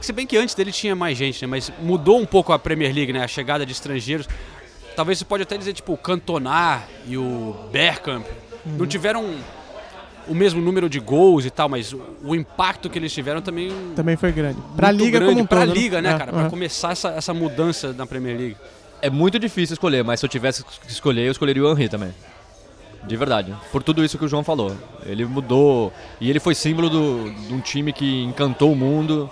Se bem que antes dele tinha mais gente, né? Mas mudou um pouco a Premier League, né? A chegada de estrangeiros. Talvez você pode até dizer, tipo, o Cantona e o Bergkamp Uhum. não tiveram o mesmo número de gols e tal, mas o, o impacto que eles tiveram também. Também foi grande. Pra liga grande como um pra todo. liga, né, É, cara? Pra aham. começar essa, essa mudança na Premier League. É muito difícil escolher, mas se eu tivesse que escolher, eu escolheria o Henry também. De verdade. Por tudo isso que o João falou. Ele mudou. E ele foi símbolo do- de um time que encantou o mundo.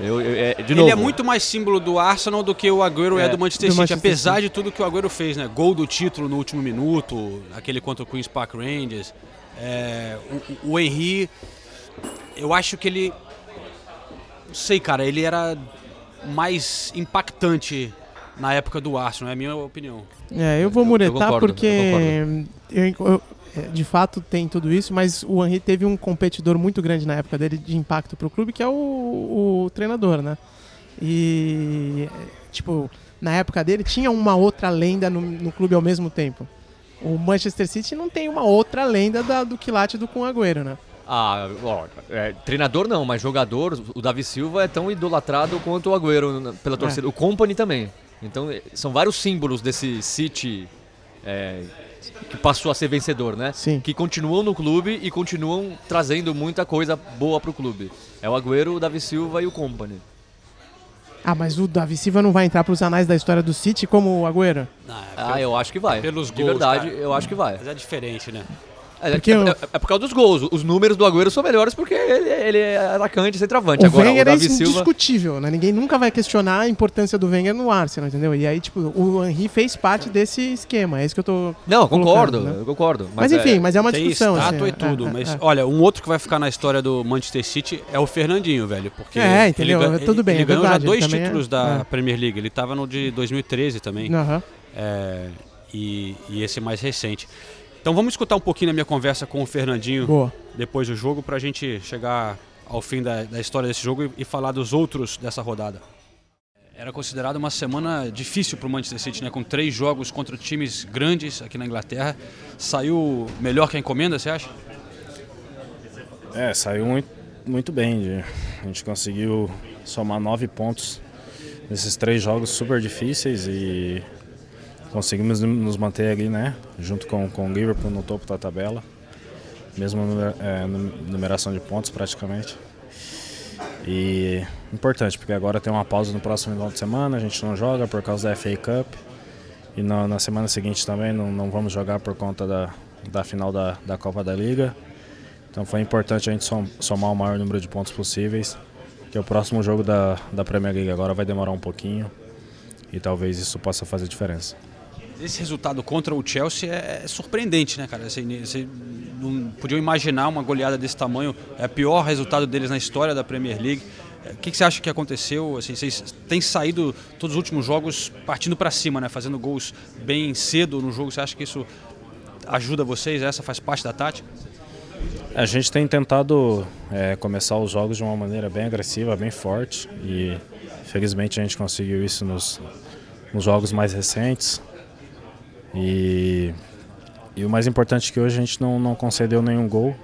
Eu, eu- é, de novo. Ele é muito mais símbolo do Arsenal do que o Agüero é, É, do Manchester do City, Manchester apesar City. de tudo que o Agüero fez, né? Gol do título no último minuto, aquele contra o Queen's Park Rangers. É, o, o Henry, eu acho que ele. Não sei, cara, ele era mais impactante na época do Arsenal, é a minha opinião. É, eu vou muretar concordo, eu porque eu, eu- é, de fato tem tudo isso, mas o Henry teve um competidor muito grande na época dele de impacto pro clube, que é o, o treinador, né? E, é, tipo, na época dele tinha uma outra lenda no, no clube ao mesmo tempo. O Manchester City não tem uma outra lenda da- do quilate do com Agüero, né? Ah, ó, é, treinador não, mas jogador, o Davi Silva é tão idolatrado quanto o Agüero pela torcida. O Company também. Então, é, são vários símbolos desse City é, que passou a ser vencedor, né? Sim. Que continuam no clube e continuam trazendo muita coisa boa pro clube. É o Agüero, o Davi Silva e o Company. Ah, mas o Davi Silva não vai entrar pros anais da história do City como o Agüero? Ah, eu acho que vai. Pelos De gols, verdade, cara. eu acho que vai. Mas é diferente, né? É, Porque é- é- é por causa dos gols. Os números do Agüero são melhores porque ele, ele é atacante, centroavante. O Agora, Wenger o é Davi Silva... indiscutível, né? Ninguém nunca vai questionar a importância do Wenger no Arsenal, entendeu? E aí, tipo, o Henry fez parte desse esquema, é isso que eu tô Não, concordo, né? eu concordo. Mas, enfim, mas é uma discussão. assim, e tudo, é, é, mas é. olha, um outro que vai ficar na história do Manchester City é o Fernandinho, velho, porque É, entendeu? Ele, Tudo bem, ele é ganhou verdade, já dois títulos é- da é. Premier League, ele tava no de 2013 também. Aham. É, e, e esse mais recente. Então vamos escutar um pouquinho da minha conversa com o Fernandinho Boa. depois do jogo pra gente chegar ao fim da, da história desse jogo e, e falar dos outros dessa rodada. Era considerado uma semana difícil para o Manchester City, né? Com três jogos contra times grandes aqui na Inglaterra. Saiu melhor que a encomenda, você acha? É, saiu muito, muito bem. A gente conseguiu somar nove pontos nesses três jogos super difíceis e conseguimos nos manter ali, né? Junto com, com o Liverpool no topo da tabela. Mesma é, num- numeração de pontos praticamente. E importante, porque agora tem uma pausa no próximo final de semana, a gente não joga por causa da FA Cup. E na, na semana seguinte também não, não vamos jogar por conta da, da final da, da Copa da Liga. Então foi importante a gente som- somar o maior número de pontos possíveis, que o próximo jogo da, da Premier League agora vai demorar um pouquinho e talvez isso possa fazer diferença. Esse resultado contra o Chelsea é surpreendente, né, cara? Assim, Você não podiam imaginar uma goleada desse tamanho. É o pior resultado deles na história da Premier League. É, O que que você acha que aconteceu? Assim, vocês têm saído todos os últimos jogos partindo para cima, né? Fazendo gols bem cedo no jogo. Você acha que isso ajuda vocês? Essa faz parte da tática? A gente tem tentado é, começar os jogos de uma maneira bem agressiva, bem forte e felizmente a gente conseguiu isso nos, nos jogos mais recentes. E, e o mais importante é que hoje a gente não, não concedeu nenhum gol.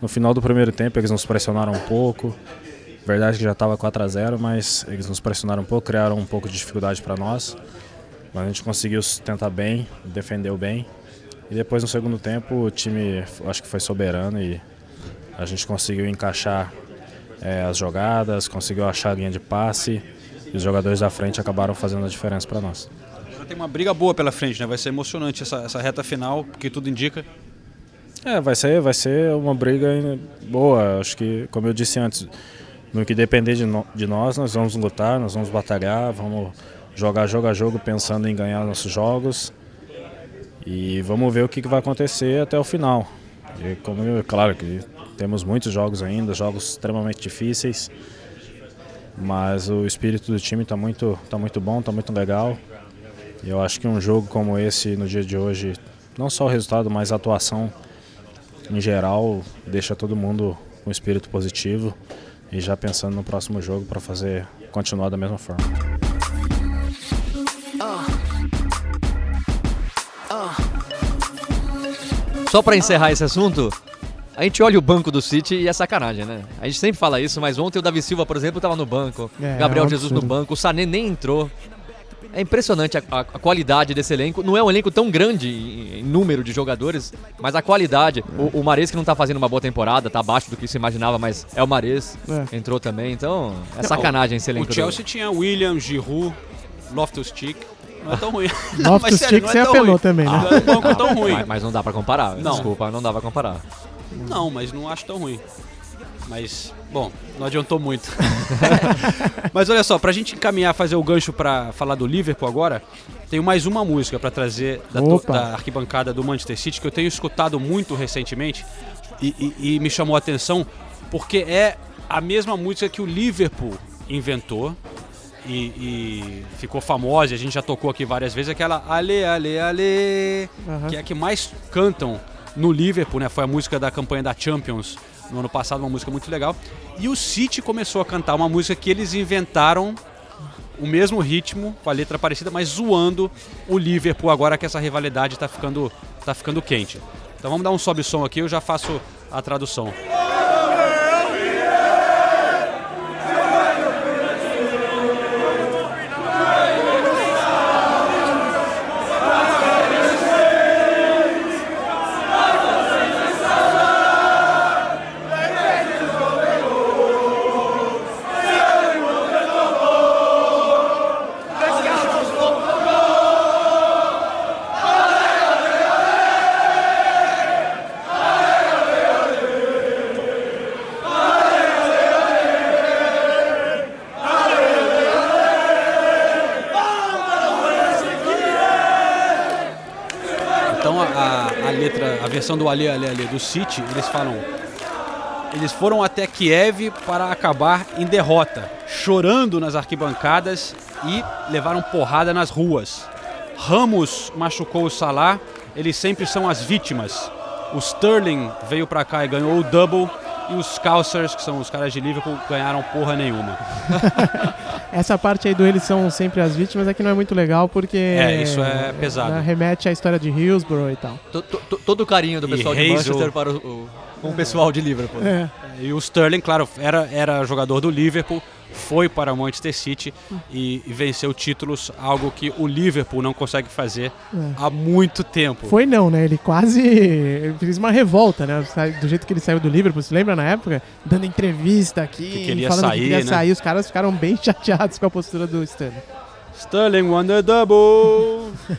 No final do primeiro tempo eles nos pressionaram um pouco. Verdade que já estava 4 a 0 mas eles nos pressionaram um pouco, criaram um pouco de dificuldade para nós. Mas a gente conseguiu sustentar bem, defendeu bem. E depois no segundo tempo o time acho que foi soberano e a gente conseguiu encaixar eh, as jogadas, conseguiu achar a linha de passe e os jogadores da frente acabaram fazendo a diferença para nós. Tem uma briga boa pela frente, né? Vai ser emocionante essa, essa reta final, porque tudo indica. É, vai ser, vai ser uma briga boa. Acho que, como eu disse antes, no que depender de, no- de nós, nós vamos lutar, nós vamos batalhar, vamos jogar jogo a jogo pensando em ganhar nossos jogos. E vamos ver o que, que vai acontecer até o final. E como claro que temos muitos jogos ainda, jogos extremamente difíceis. Mas o espírito do time está muito, tá muito bom, está muito legal. Eu acho que um jogo como esse no dia de hoje, não só o resultado, mas a atuação em geral, deixa todo mundo com espírito positivo e já pensando no próximo jogo para fazer continuar da mesma forma. Só pra encerrar esse assunto, a gente olha o banco do City e é sacanagem, né? A gente sempre fala isso, mas ontem o Davi Silva, por exemplo, tava no banco. É, Gabriel é um Jesus no banco. O Sané nem entrou. É impressionante a, a- a qualidade desse elenco. Não é um elenco tão grande em, em número de jogadores, mas a qualidade. O, o Mares que não tá fazendo uma boa temporada, tá abaixo do que se imaginava, mas é o Mares. É. Entrou também, então é sacanagem esse elenco. O Chelsea tinha William, Giroud, Loftus-Cheek. Não é tão ruim. Loftus-Cheek não é você tão apelou ruim. também, né? Não é tão ruim. Mas, mas não dá pra comparar. Não. Desculpa, não dá pra comparar. Não, mas não acho tão ruim. Mas, bom, não adiantou muito. mas olha só, pra gente encaminhar, fazer o gancho pra falar do Liverpool agora, tenho mais uma música pra trazer da, da arquibancada do Manchester City que eu tenho escutado muito recentemente e, e- e me chamou a atenção porque é a mesma música que o Liverpool inventou. E, e ficou famosa, a gente já tocou aqui várias vezes, aquela Ale, Ale, Ale, Aham. que é a que mais cantam no Liverpool, né? Foi a música da campanha da Champions no ano passado, uma música muito legal. E o City começou a cantar uma música que eles inventaram o mesmo ritmo, com a letra parecida, mas zoando o Liverpool agora que essa rivalidade tá ficando, tá ficando quente. Então vamos dar um sobe som aqui, eu já faço a tradução. Do Ale Ale Ale do City, eles falam. Eles foram até Kiev para acabar em derrota, chorando nas arquibancadas e levaram porrada nas ruas. Ramos machucou o Salah, eles sempre são as vítimas. O Sterling veio pra cá e ganhou o double. E os Calcers, que são os caras de Liverpool, ganharam porra nenhuma. Essa parte aí do eles são sempre as vítimas aqui não é muito legal porque. É, isso é pesado. né, Remete à história de Hillsborough e tal. To- to- to- Todo o carinho do E pessoal de Hazel. Manchester para o, o- com o pessoal de Liverpool. É. E o Sterling, claro, era, era jogador do Liverpool, foi para o Manchester City e, e venceu títulos, algo que o Liverpool não consegue fazer É. há muito tempo. Foi não, né? Ele quase fez uma revolta, né? Do jeito que ele saiu do Liverpool, você lembra na época? Dando entrevista aqui, Que queria falando que sair, queria né? sair. Os caras ficaram bem chateados com a postura do Sterling. Sterling won the double.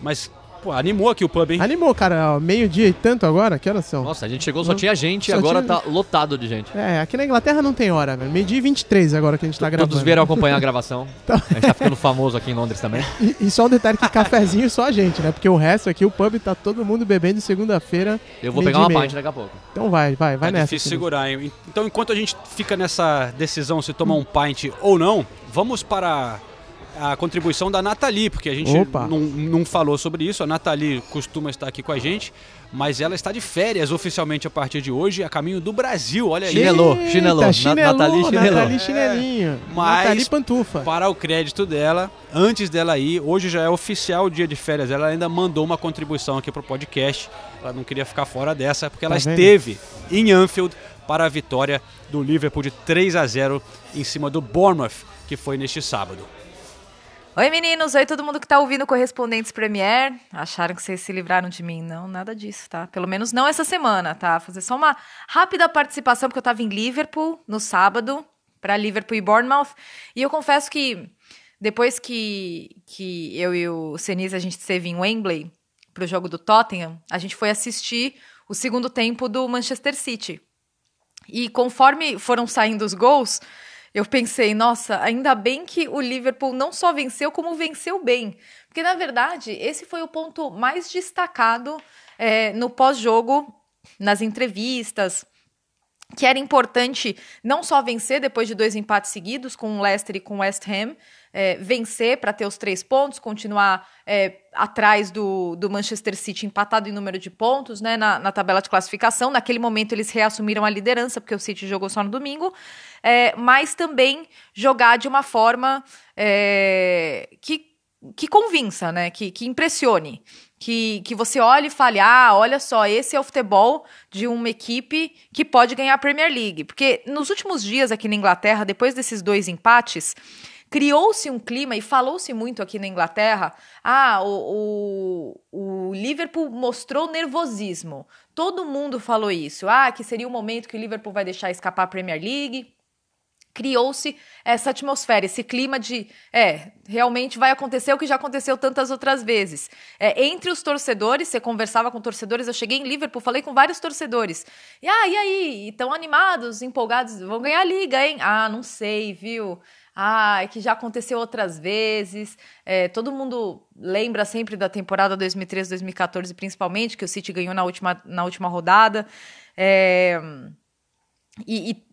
Mas, pô, animou aqui o pub, hein? Animou, cara. Meio-dia e tanto agora? Que horas são? Nossa, a gente chegou, só Não. tinha gente e agora tinha- tá lotado de gente. É, aqui na Inglaterra não tem hora, velho. Meio-dia e 23 agora que a gente tá gravando. Todos vieram acompanhar a gravação. Tá. A gente tá ficando famoso aqui em Londres também. E, e só um detalhe que cafezinho só a gente, né? Porque o resto aqui, o pub tá todo mundo bebendo segunda-feira. Eu vou pegar uma e pint daqui a pouco. Então vai, vai, vai Tá nessa. difícil Felipe. segurar, hein? Então, enquanto a gente fica nessa decisão se tomar um pint ou não, vamos para a contribuição da Nathalie, porque a gente não, não falou sobre isso. A Nathalie costuma estar aqui com a gente, mas ela está de férias oficialmente a partir de hoje, a caminho do Brasil. Olha aí. Chinelou, chinelou. Na- chinelou, Nathalie chinelou. Nathalie chinelinho. Mas- Nathalie pantufa. Para o crédito dela, antes dela ir, hoje já é oficial o dia de férias. Ela ainda mandou uma contribuição aqui pro podcast. Ela não queria ficar fora dessa, porque ela Tá vendo? esteve em Anfield para a vitória do Liverpool de 3 a 0 em cima do Bournemouth, que foi neste sábado. Oi meninos, oi todo mundo que tá ouvindo Correspondentes Premier. Acharam que vocês se livraram de mim? Não, nada disso, tá? Pelo menos não essa semana, tá? Fazer só uma rápida participação, porque eu tava em Liverpool no sábado, para Liverpool e Bournemouth. E eu confesso que depois que, que eu e o Senise a gente esteve em Wembley pro jogo do Tottenham, a gente foi assistir o segundo tempo do Manchester City. E conforme foram saindo os gols, eu pensei, nossa, ainda bem que o Liverpool não só venceu, como venceu bem. Porque, na verdade, esse foi o ponto mais destacado é, no pós-jogo, nas entrevistas, que era importante não só vencer depois de dois empates seguidos com o Leicester e com o West Ham, é, vencer para ter os três pontos, continuar é, atrás do, do Manchester City empatado em número de pontos né, na, na tabela de classificação. Naquele momento eles reassumiram a liderança, porque o City jogou só no domingo, é, mas também jogar de uma forma é, que, que convinça, né, que, que impressione. Que, que você olhe e fale: ah, olha só, esse é o futebol de uma equipe que pode ganhar a Premier League. Porque nos últimos dias aqui na Inglaterra, depois desses dois empates, criou-se um clima e falou-se muito aqui na Inglaterra. Ah, o, o, o Liverpool mostrou nervosismo. Todo mundo falou isso. Ah, que seria o momento que o Liverpool vai deixar escapar a Premier League criou-se essa atmosfera, esse clima de, é, realmente vai acontecer o que já aconteceu tantas outras vezes. É, entre os torcedores, você conversava com torcedores, eu cheguei em Liverpool, falei com vários torcedores. E, ah, e aí? Estão animados, empolgados? Vão ganhar a liga, hein? Ah, não sei, viu? Ah, é que já aconteceu outras vezes. É, todo mundo lembra sempre da temporada 2013-2014, principalmente, que o City ganhou na última, na última rodada. É, e, e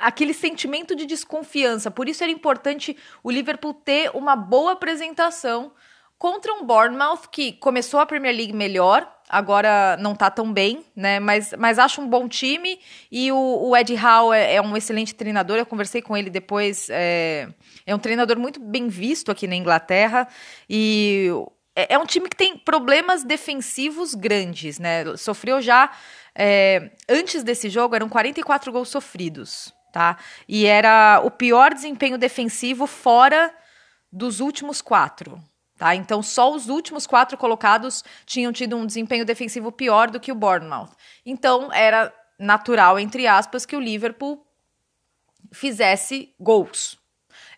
aquele sentimento de desconfiança. Por isso era importante o Liverpool ter uma boa apresentação contra um Bournemouth que começou a Premier League melhor, agora não tá tão bem, né? Mas, mas acho um bom time e o, o Ed Howe é, é, um excelente treinador. Eu conversei com ele depois. É, é um treinador muito bem visto aqui na Inglaterra e é, é um time que tem problemas defensivos grandes, né? Sofreu já é, antes desse jogo eram 44 gols sofridos, tá? E era o pior desempenho defensivo fora dos últimos quatro. Tá? Então, só os últimos quatro colocados tinham tido um desempenho defensivo pior do que o Bournemouth. Então, era natural, entre aspas, que o Liverpool fizesse gols.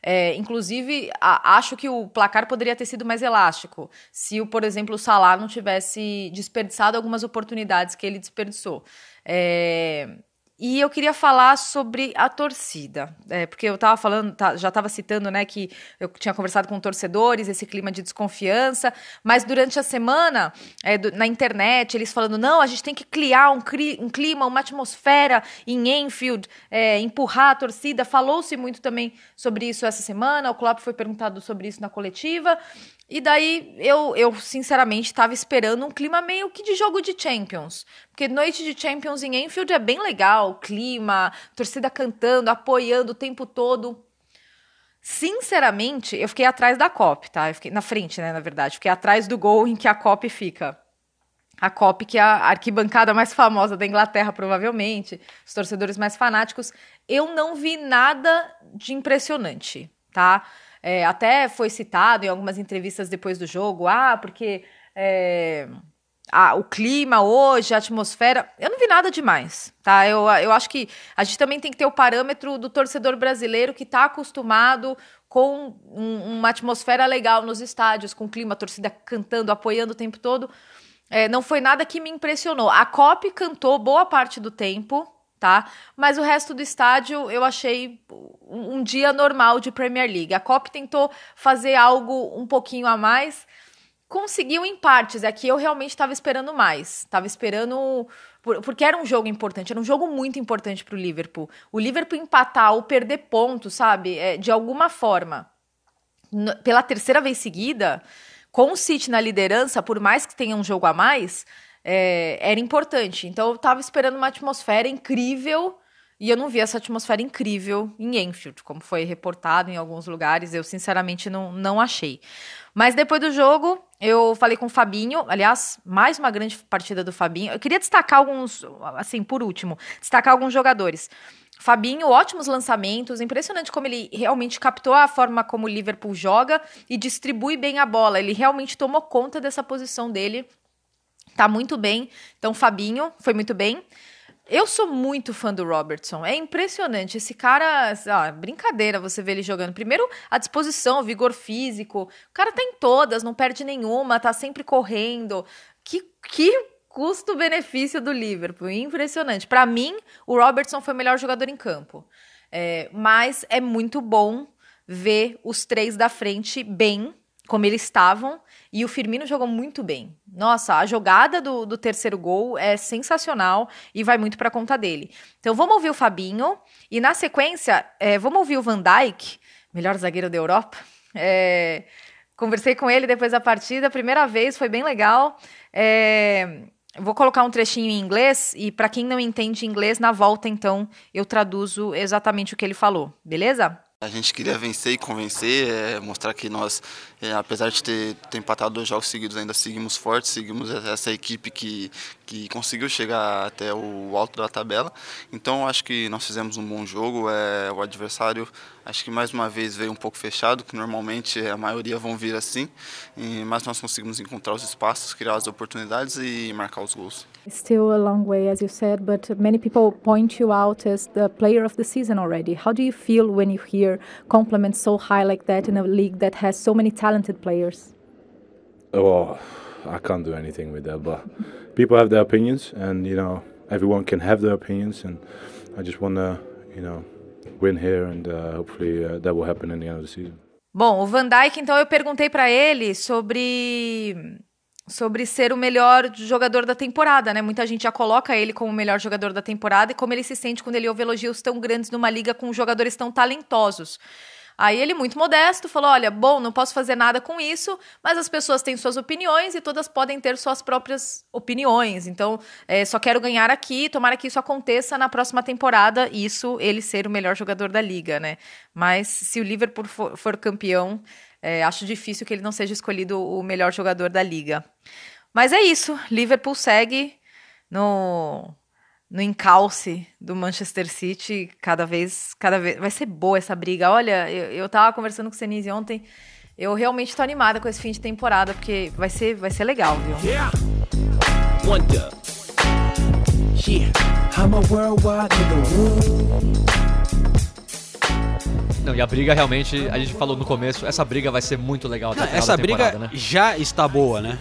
É, inclusive, a, acho que o placar poderia ter sido mais elástico se, o, por exemplo, o Salah não tivesse desperdiçado algumas oportunidades que ele desperdiçou. É, e eu queria falar sobre a torcida, é, porque eu estava falando, tá, já estava citando, né, que eu tinha conversado com torcedores, esse clima de desconfiança, mas durante a semana, é, do, na internet, eles falando, não, a gente tem que criar um, um clima, uma atmosfera em Enfield, é, empurrar a torcida. Falou-se muito também sobre isso essa semana, o Klopp foi perguntado sobre isso na coletiva, e daí eu, eu sinceramente estava esperando um clima meio que de jogo de Champions. Porque noite de Champions em Enfield é bem legal, clima, torcida cantando, apoiando o tempo todo. Sinceramente, eu fiquei atrás da COP, tá? Eu fiquei na frente, né, na verdade. Fiquei atrás do gol em que a COP fica. A COP, que é a arquibancada mais famosa da Inglaterra, provavelmente, os torcedores mais fanáticos. Eu não vi nada de impressionante, tá? É, até foi citado em algumas entrevistas depois do jogo, ah, porque é, a, o clima hoje, a atmosfera. Eu não vi nada demais, tá? Eu, eu acho que a gente também tem que ter o parâmetro do torcedor brasileiro que está acostumado com um, uma atmosfera legal nos estádios, com clima, torcida cantando, apoiando o tempo todo. É, não foi nada que me impressionou. A COP cantou boa parte do tempo, tá? Mas o resto do estádio eu achei um, um dia normal de Premier League. A COP tentou fazer algo um pouquinho a mais, conseguiu em partes. É eu realmente estava esperando mais. Estava esperando. Porque era um jogo importante, era um jogo muito importante para o Liverpool. O Liverpool empatar ou perder pontos, sabe? É, de alguma forma, pela terceira vez seguida, com o City na liderança, por mais que tenha um jogo a mais, é, era importante. Então eu tava esperando uma atmosfera incrível e eu não vi essa atmosfera incrível em Enfield, como foi reportado em alguns lugares. Eu, sinceramente, não, não achei. Mas depois do jogo, eu falei com o Fabinho. Aliás, mais uma grande partida do Fabinho. Eu queria destacar alguns, assim, por último, destacar alguns jogadores. Fabinho, ótimos lançamentos, impressionante como ele realmente captou a forma como o Liverpool joga e distribui bem a bola. Ele realmente tomou conta dessa posição dele tá muito bem. Então, Fabinho foi muito bem. Eu sou muito fã do Robertson. É impressionante. Esse cara, ah, brincadeira você ver ele jogando. Primeiro, a disposição, o vigor físico. O cara tá em todas, não perde nenhuma, tá sempre correndo. Que, que custo-benefício do Liverpool. Impressionante. Para mim, o Robertson foi o melhor jogador em campo. É, mas é muito bom ver os três da frente bem, como eles estavam. E o Firmino jogou muito bem. Nossa, a jogada do, do terceiro gol é sensacional e vai muito para conta dele. Então vamos ouvir o Fabinho e na sequência é, vamos ouvir o Van Dijk, melhor zagueiro da Europa. É, conversei com ele depois da partida, primeira vez, foi bem legal. É, vou colocar um trechinho em inglês e para quem não entende inglês, na volta então eu traduzo exatamente o que ele falou, beleza? A gente queria vencer e convencer, é, mostrar que nós, é, apesar de ter, ter empatado dois jogos seguidos, ainda seguimos fortes, seguimos essa equipe que, que conseguiu chegar até o alto da tabela. Então acho que nós fizemos um bom jogo. É, o adversário, acho que mais uma vez veio um pouco fechado, que normalmente a maioria vão vir assim, e, mas nós conseguimos encontrar os espaços, criar as oportunidades e marcar os gols. It's still a long way, as you said, but many people point you out as the player of the season already. How do you feel when you hear compliments so high like that in a league that has so many talented players? Oh, I can't do anything with that, but people have their opinions, and you know everyone can have their opinions, and I just want to, you know, win here, and uh, hopefully uh, that will happen in the end of the season. Bom, o Van Dijk, então eu perguntei para ele sobre sobre ser o melhor jogador da temporada, né? Muita gente já coloca ele como o melhor jogador da temporada e como ele se sente quando ele ouve elogios tão grandes numa liga com jogadores tão talentosos. Aí ele, muito modesto, falou: Olha, bom, não posso fazer nada com isso, mas as pessoas têm suas opiniões e todas podem ter suas próprias opiniões. Então, é, só quero ganhar aqui, tomara que isso aconteça na próxima temporada, isso ele ser o melhor jogador da liga, né? Mas se o Liverpool for, for campeão, é, acho difícil que ele não seja escolhido o melhor jogador da liga. Mas é isso, Liverpool segue no no encalce do Manchester City cada vez, cada vez vai ser boa essa briga. Olha, eu, eu tava conversando com o Senise ontem, eu realmente tô animada com esse fim de temporada porque vai ser, vai ser legal, viu? Yeah. Yeah. I'm a worldwide Não, e a briga realmente, a gente falou no começo, essa briga vai ser muito legal até Não, essa briga né? já está boa, né?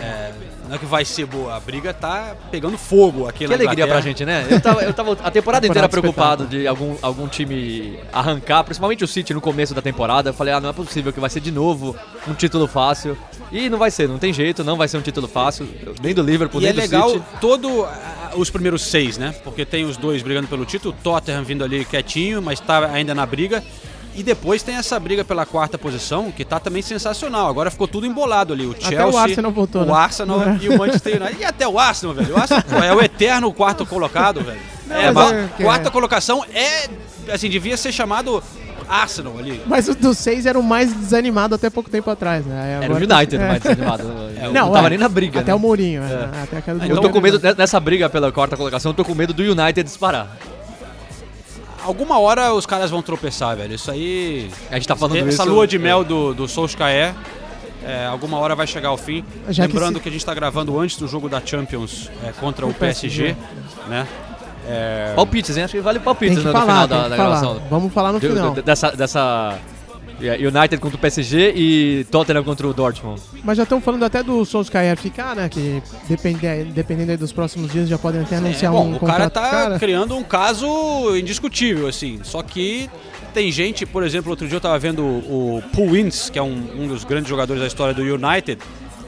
É, não é que vai ser boa, a briga tá pegando fogo aqui Que alegria pra gente, né? Eu tava, eu tava a temporada inteira preocupado de algum, algum time arrancar, principalmente o City no começo da temporada. Eu falei, ah, não é possível que vai ser de novo um título fácil. E não vai ser, não tem jeito, não vai ser um título fácil. Nem do Liverpool, E nem é do legal City. todo os primeiros seis, né? Porque tem os dois brigando pelo título, o Tottenham vindo ali quietinho, mas tá ainda na briga. E depois tem essa briga pela quarta posição, que tá também sensacional. Agora ficou tudo embolado ali. O Chelsea, o Arsenal voltou, o né? Arsenal É. e o Manchester United. E até o Arsenal, velho. O Arsenal é o eterno quarto colocado, velho. Não, É, é quarta é. colocação é, assim, devia ser chamado Arsenal ali. Mas o dos seis era o mais desanimado até pouco tempo atrás, né? Aí Era agora o tá- United é. mais desanimado. Não, não tava é, nem na briga, Até né? o Mourinho, é. Até aquela do Eu tô com medo, nessa briga pela quarta colocação, eu tô com medo do United disparar. Alguma hora os caras vão tropeçar, velho. Isso aí. A gente tá falando Essa isso- lua de é. mel do, do Solskjaer. é, alguma hora vai chegar ao fim. Já que Lembrando se- que, a gente está gravando antes do jogo da Champions é, contra o, O PSG, PSG. né? É, Palpites, hein? Acho que vale palpites que né, no falar, final tem da, que da gravação. Vamos falar no final. de- Dessa, dessa United contra o PSG e Tottenham contra o Dortmund. Mas já estão falando até do Solskjaer ficar, né? Que depende, dependendo aí dos próximos dias já podem até é, anunciar bom, um o cara tá cara. criando um caso indiscutível, assim. Só que tem gente, por exemplo, outro dia eu tava vendo o, Paul Ince, que é um, um dos grandes jogadores da história do United,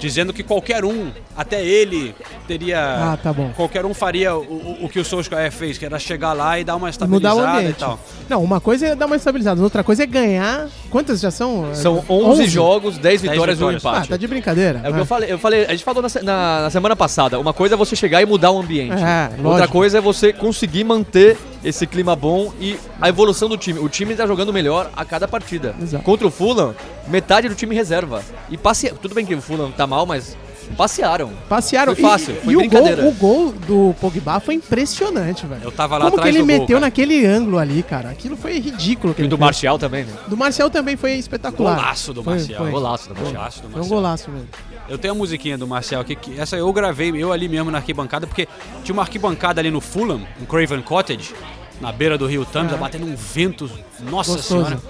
dizendo que qualquer um, até ele, teria. Ah, tá bom. Qualquer um faria o, o, o que o Solskjaer fez, que era chegar lá e dar uma Mudar estabilizada o e ambiente. tal. Não, uma coisa é dar uma estabilizada, outra coisa é ganhar. Quantas já são? São 11, jogos, 10 vitórias e um empate. Ah, tá de brincadeira. É o que Ah. eu falei, eu falei, a gente falou na, na- na semana passada. Uma coisa é você chegar e mudar o ambiente. É, Outra lógico. coisa é você conseguir manter esse clima bom e a evolução do time. O time tá jogando melhor a cada partida. Exato. Contra o Fulham, metade do time reserva. E passe... tudo bem que o Fulham tá mal, mas passearam. Passearam. Foi fácil, e, foi e o, gol, brincadeira. o gol do Pogba foi impressionante, velho. Eu tava lá Como que atrás ele do gol, meteu cara. naquele ângulo ali, cara? Aquilo foi ridículo. Que E ele do fez. Martial também, né? Do Marcial também foi espetacular. Golaço do Foi- Marcial. foi. Golaço do Martial. Golaço do Foi um Marcial. golaço mesmo. Eu tenho a musiquinha do Marcel aqui, que essa eu gravei, eu ali mesmo na arquibancada, porque tinha uma arquibancada ali no Fulham, em Craven Cottage, na beira do rio Thames, Ah. batendo um vento, nossa Gostoso. senhora.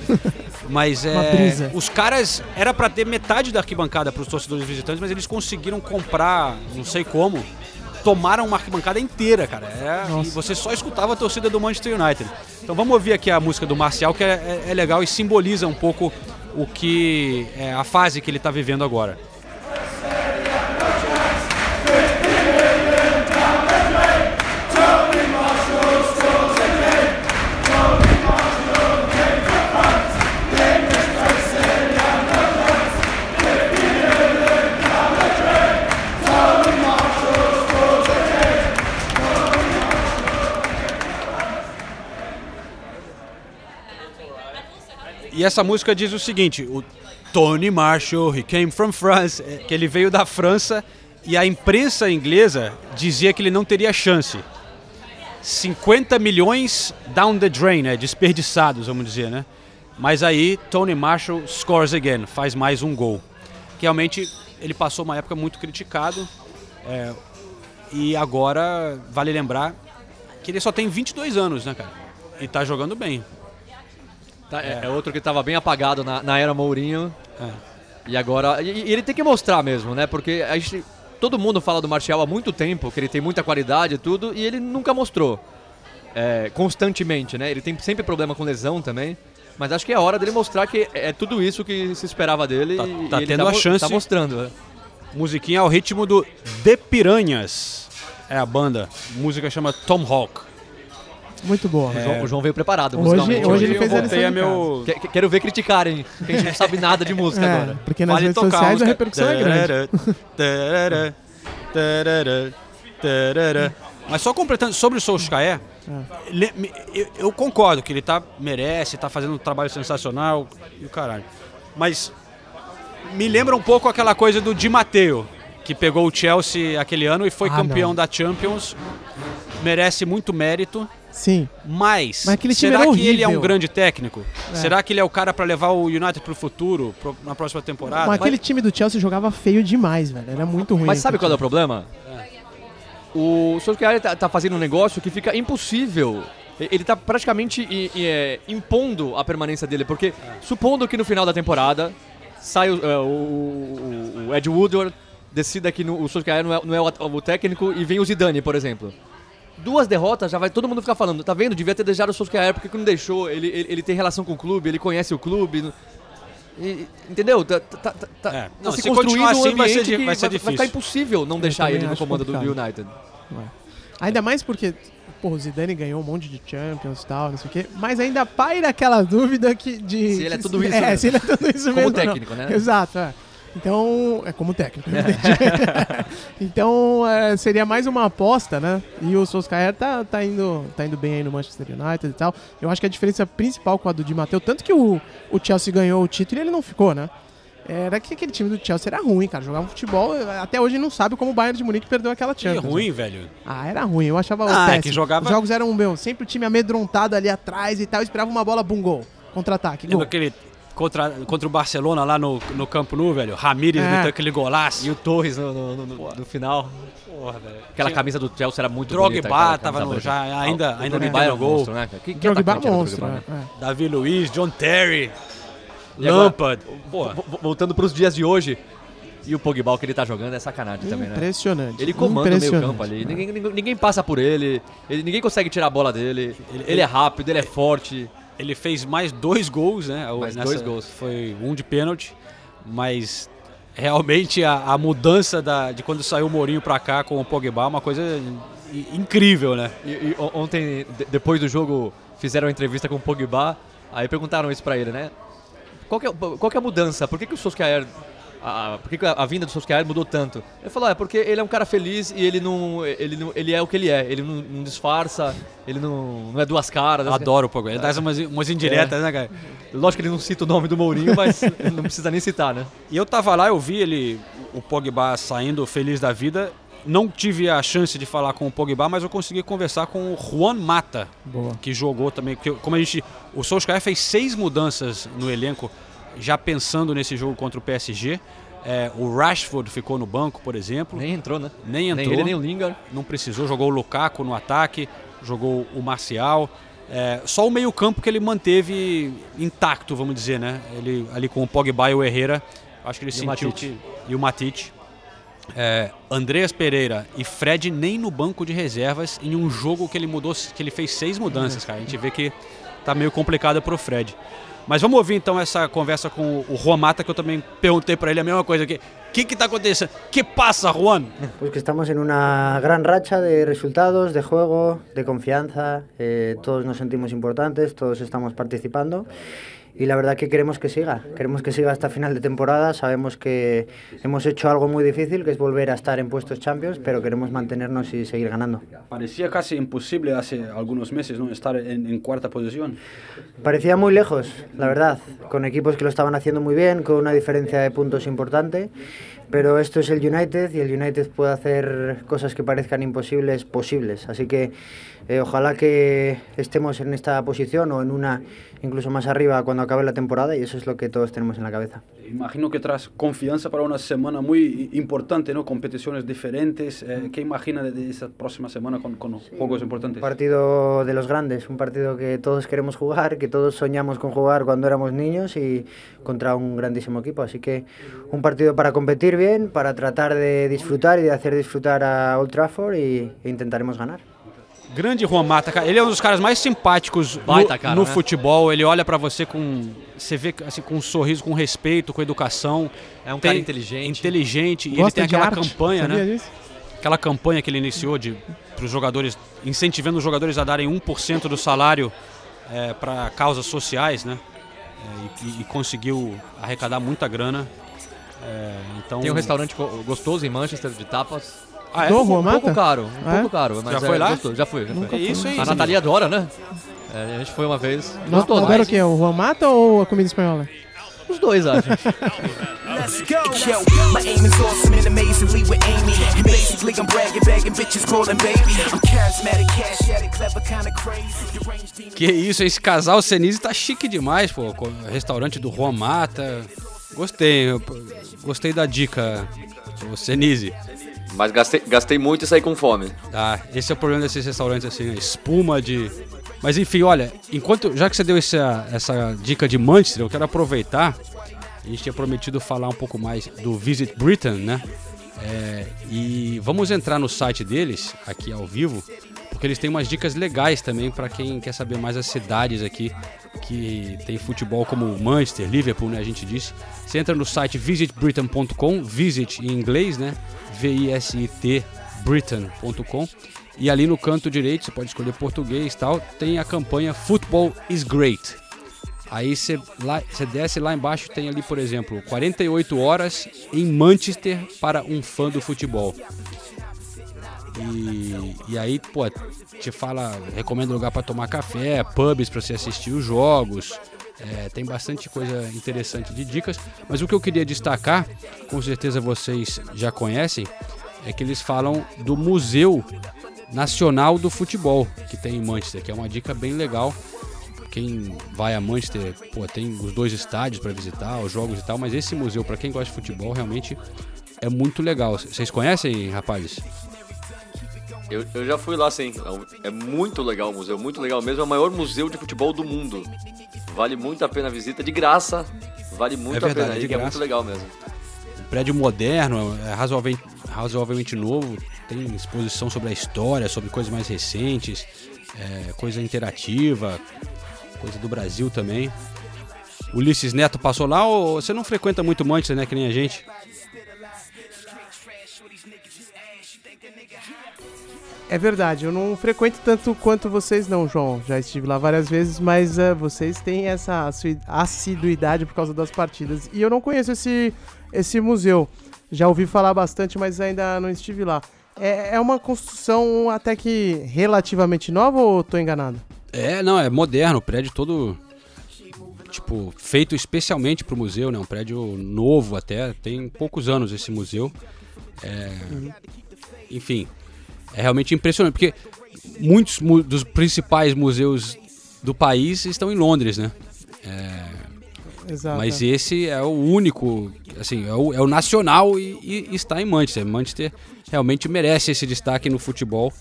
Mas é, os caras, era pra ter metade da arquibancada pros torcedores visitantes, mas eles conseguiram comprar, não sei como, tomaram uma arquibancada inteira, cara. É, e você só escutava a torcida do Manchester United. Então vamos ouvir aqui a música do Marcial, que é, é- é legal e simboliza um pouco o que é a fase que ele tá vivendo agora. E essa música diz o seguinte: o Tony Marshall, he came from France, é, que ele veio da França e a imprensa inglesa dizia que ele não teria chance. 50 milhões down the drain, né, desperdiçados, vamos dizer, né? Mas aí Tony Marshall scores again, faz mais um gol. Que realmente ele passou uma época muito criticado é, e agora vale lembrar que ele só tem 22 anos, né, cara? E tá jogando bem. Tá, é, é outro que estava bem apagado na, na era Mourinho. E agora. E, e ele tem que mostrar mesmo, né? Porque a gente, todo mundo fala do Martial há muito tempo, que ele tem muita qualidade e tudo, e ele nunca mostrou. É, constantemente, né? Ele tem sempre problema com lesão também. Mas acho que é hora dele mostrar que é tudo isso que se esperava dele. Tá, e tá ele tendo tá, a mo- chance. Tá mostrando, né? Musiquinha ao ritmo do The Piranhas. É a banda. A música chama Tomahawk. Muito boa. O, João, o João veio preparado Hoje- musicalmente. hoje ele fez a lição a meu. Que- que- Quero ver criticarem, que a gente não sabe nada de música É, agora. porque nas Vale redes sociais a música. repercussão é grande. Tarará, tarará, tarará. Mas só completando sobre o Solskjaer, me- eu, eu concordo que ele tá, merece, tá fazendo um trabalho sensacional e o caralho. Mas me lembra um pouco aquela coisa do Di Matteo, que pegou o Chelsea aquele ano e foi Ah, campeão não. da Champions. Merece muito mérito. Sim. Mas, Mas time será era que ele é um grande técnico? É. Será que ele é o cara pra levar o United pro futuro, pro- na próxima temporada? Mas aquele time do Chelsea jogava feio demais, velho. Era muito ruim. Mas sabe qual é o problema? O Solskjaer tá, tá fazendo um negócio que fica impossível. Ele tá praticamente i- i- é, impondo a permanência dele, porque supondo que no final da temporada sai o, é, o- o- o Ed Woodward, decida que no- o Solskjaer não é, não é o, o técnico e vem o Zidane, por exemplo. Duas derrotas, já vai todo mundo ficar falando, tá vendo? Devia ter deixado o Solskjaer, porque que não deixou? Ele, ele, ele tem relação com o clube, ele conhece o clube. E- entendeu? Tá, tá, tá, tá- É. tá Não, se se construindo continuar um assim, vai ser ambiente que vai ser vai ficar difícil. impossível não Eu deixar ele no comando do, do complicado. United. Ainda mais porque, pô, o Zidane ganhou um monte de Champions e tal, não sei o quê. Mas ainda paira aquela dúvida que de... Se ele é tudo isso É, mesmo. se ele é tudo isso Como mesmo. não. técnico, né? Exato, é. Então, é como técnico. evidente. então, é, seria mais uma aposta, né? E o Solskjaer tá, tá, indo, tá indo bem aí no Manchester United e tal. Eu acho que a diferença principal com a do Di Matteo, tanto que o, o Chelsea ganhou o título e ele não ficou, né? Era que aquele time do Chelsea era ruim, cara. Jogava futebol, até hoje não sabe como o Bayern de Munique perdeu aquela Que Champions. ruim, né? velho. Ah, era ruim, eu achava Ah, é que jogava- Os jogos eram, meu, sempre o time amedrontado ali atrás e tal, esperava uma bola, bum, gol. Contra-ataque, gol. Aquele contra, contra o Barcelona lá no, no Campo Nou, velho? Ramírez É. meteu aquele golaço. E o Torres no, no- no- no- no final. Porra, velho. Aquela Tinha- camisa do Chelsea era muito Drogba bonita. aquela tava no- já- ainda- Ah, o ainda Drogba um gol. monstro, né? Que, que Drogba o monstro, Drogba, né? né? Davi Luiz, John Terry, E agora, Lampard. Porra. vo- vo- Voltando pros dias de hoje. E o Pogba que ele tá jogando é sacanagem também, né? Impressionante. Ele comanda o meio campo ali. Ninguém, ninguém, passa por ele. ele. Ninguém consegue tirar a bola dele. Ele, é rápido, ele é forte. Ele fez mais dois gols, né? Mais Nessa- dois gols. Foi um de pênalti, mas realmente a, a mudança da, de quando saiu o Mourinho pra cá com o Pogba é uma coisa incrível, né? E, e ontem, de- depois do jogo, fizeram uma entrevista com o Pogba. Aí perguntaram isso pra ele, né? Qual que é, qual é a mudança? Por que, que o Solskjaer... A, por que, a, a vinda do Solskjaer mudou tanto? Ele falou, é porque ele é um cara feliz e ele não... Ele, não, ele é o que ele é. Ele não, não disfarça, ele não, não é duas caras. Adoro o Pogba. Ele dá umas, umas indiretas, É. né, cara? Lógico que ele não cita o nome do Mourinho, mas não precisa nem citar, né? E eu tava lá, eu vi ele, o Pogba saindo feliz da vida. Não tive a chance de falar com o Pogba, mas eu consegui conversar com o Juan Mata, Boa. que jogou também. Porque, como a gente, o Solskjaer fez seis mudanças no elenco, já pensando nesse jogo contra o PSG. É, o Rashford ficou no banco, por exemplo. Nem entrou, né? Nem entrou. Nem ele, nem o Lingard. Não precisou, jogou o Lukaku no ataque, jogou o Marcial. É, só o meio-campo que ele manteve intacto, vamos dizer, né? Ele ali com o Pogba e o Herrera, acho que ele E o sentiu que e o Matite. É, Andreas Pereira e Fred nem no banco de reservas em um jogo que ele mudou, que ele fez seis mudanças, cara. A gente vê que tá meio complicado pro Fred. Mas vamos ouvir então essa conversa com o Juan Mata, que eu também perguntei para ele a mesma coisa aqui. O que que tá acontecendo? Que passa, Juan? Pues que estamos en una gran racha de resultados, de juego, de confianza. eh, todos nos sentimos importantes, todos estamos participando. Y la verdad que queremos que siga, queremos que siga hasta final de temporada, sabemos que hemos hecho algo muy difícil, que es volver a estar en puestos Champions, pero queremos mantenernos y seguir ganando. Parecía casi imposible hace algunos meses ¿no? estar en, en cuarta posición. Parecía muy lejos, la verdad, con equipos que lo estaban haciendo muy bien, con una diferencia de puntos importante, pero esto es el United y el United puede hacer cosas que parezcan imposibles posibles, así que eh, ojalá que estemos en esta posición o en una incluso más arriba cuando acabe la temporada y eso es lo que todos tenemos en la cabeza. Imagino que tras confianza para una semana muy importante, ¿no? Competiciones diferentes. Eh, ¿Qué imagina de, de esa próxima semana con, con juegos importantes? Un partido de los grandes, un partido que todos queremos jugar, que todos soñamos con jugar cuando éramos niños y contra un grandísimo equipo. Así que un partido para competir bien, para tratar de disfrutar y de hacer disfrutar a Old Trafford y, e intentaremos ganar. Grande Juan Mata, cara. Ele é um dos caras mais simpáticos Baita no, cara, no né? futebol. Ele olha pra você com. Você vê assim, com um sorriso, com respeito, com educação. É um cara inteligente. Inteligente. E ele Gosta tem aquela arte, campanha, sabia né? disso? Aquela campanha que ele iniciou de para os jogadores, incentivando os jogadores a darem 1% do salário é, para causas sociais, né? É, e, e conseguiu arrecadar muita grana. É, então Tem um restaurante gostoso em Manchester de tapas. Ah, é? Do Um Juan Mata? pouco caro, um é? pouco caro. Mas Já foi é lá? gostoso. Já fui, já Nunca fui. Isso aí, A. Natalia adora, né? É, a gente foi uma vez. Não, Gostoso. adora o quê? O Juan Mata ou a comida espanhola? Os dois, acho. Let's go. Yo, my aim is awesome and amazingly with Amy. And basically, I'm bragging, begging bitches, calling baby. I'm charismatic, cash addict, clever, kinda crazy. Deranged demon. Que isso, esse casal Senise tá chique demais, pô. Restaurante do Juan Mata. Gostei, gostei da dica, Senise. Mas gastei, gastei muito e saí com fome. Ah, esse é o problema desses restaurantes assim, né? espuma de. Mas enfim, olha, enquanto já que você deu essa, essa dica de Manchester, eu quero aproveitar. A gente tinha prometido falar um pouco mais do Visit Britain, né? É, e vamos entrar no site deles aqui ao vivo, porque eles têm umas dicas legais também para quem quer saber mais as cidades aqui que tem futebol como Manchester, Liverpool, né? A gente disse. Você entra no site visitbritain.com, visit em inglês, né? V-I-S-I-T britain.com e ali no canto direito, você pode escolher português e tal, tem a campanha Football is Great. Aí você, lá, você desce lá embaixo tem ali, por exemplo, 48 horas em Manchester para um fã do futebol. E, e aí, pô, te fala, recomenda lugar para tomar café, pubs para você assistir os jogos. É, tem bastante coisa interessante de dicas, mas o que eu queria destacar, com certeza vocês já conhecem, é que eles falam do Museu Nacional do Futebol que tem em Manchester, que é uma dica bem legal. Quem vai a Manchester, pô, tem os dois estádios para visitar, os jogos e tal, mas esse museu, para quem gosta de futebol, realmente é muito legal. Vocês conhecem, rapazes? Eu, eu já fui lá sim. É É muito legal o museu, muito legal mesmo. É o maior museu de futebol do mundo. Vale muito a pena a visita, de graça. Vale muito É verdade, a pena de que é graça. muito legal mesmo. Um prédio moderno, é razoavelmente, razoavelmente novo, tem exposição sobre a história, sobre coisas mais recentes, é, coisa interativa, coisa do Brasil também. Ulisses Neto passou lá ou você não frequenta muito Manchester, né, que nem a gente? É verdade, eu não frequento tanto quanto vocês não, João. Já estive lá várias vezes, mas eh, vocês têm essa assi- assiduidade por causa das partidas. E eu não conheço esse, esse museu. Já ouvi falar bastante, mas ainda não estive lá. É, é uma construção até que relativamente nova ou tô enganado? É, não, é moderno, o prédio todo tipo feito especialmente para o museu, né? Um prédio novo até, tem poucos anos esse museu. É, enfim, é realmente impressionante porque muitos mu- dos principais museus do país estão em Londres, né? É, Exato. mas esse é o único, assim, é o, é o nacional e, e está em Manchester. Manchester realmente merece esse destaque no futebol.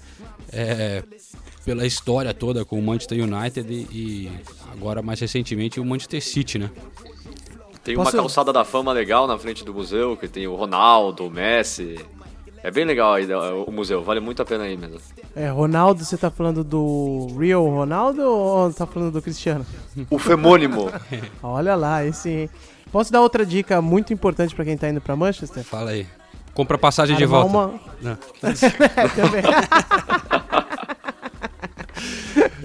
é, pela história toda com o Manchester United e, e agora mais recentemente o Manchester City, né? Tem Posso- uma calçada da fama legal na frente do museu, que tem o Ronaldo, o Messi. É bem legal aí da- o museu, vale muito a pena aí mesmo. É, Ronaldo, você tá falando do Real Ronaldo ou tá falando do Cristiano? O femônimo. Olha lá, esse. hein? Posso dar outra dica muito importante pra quem tá indo pra Manchester? Fala aí. Compra passagem de volta. uma- Não. Também.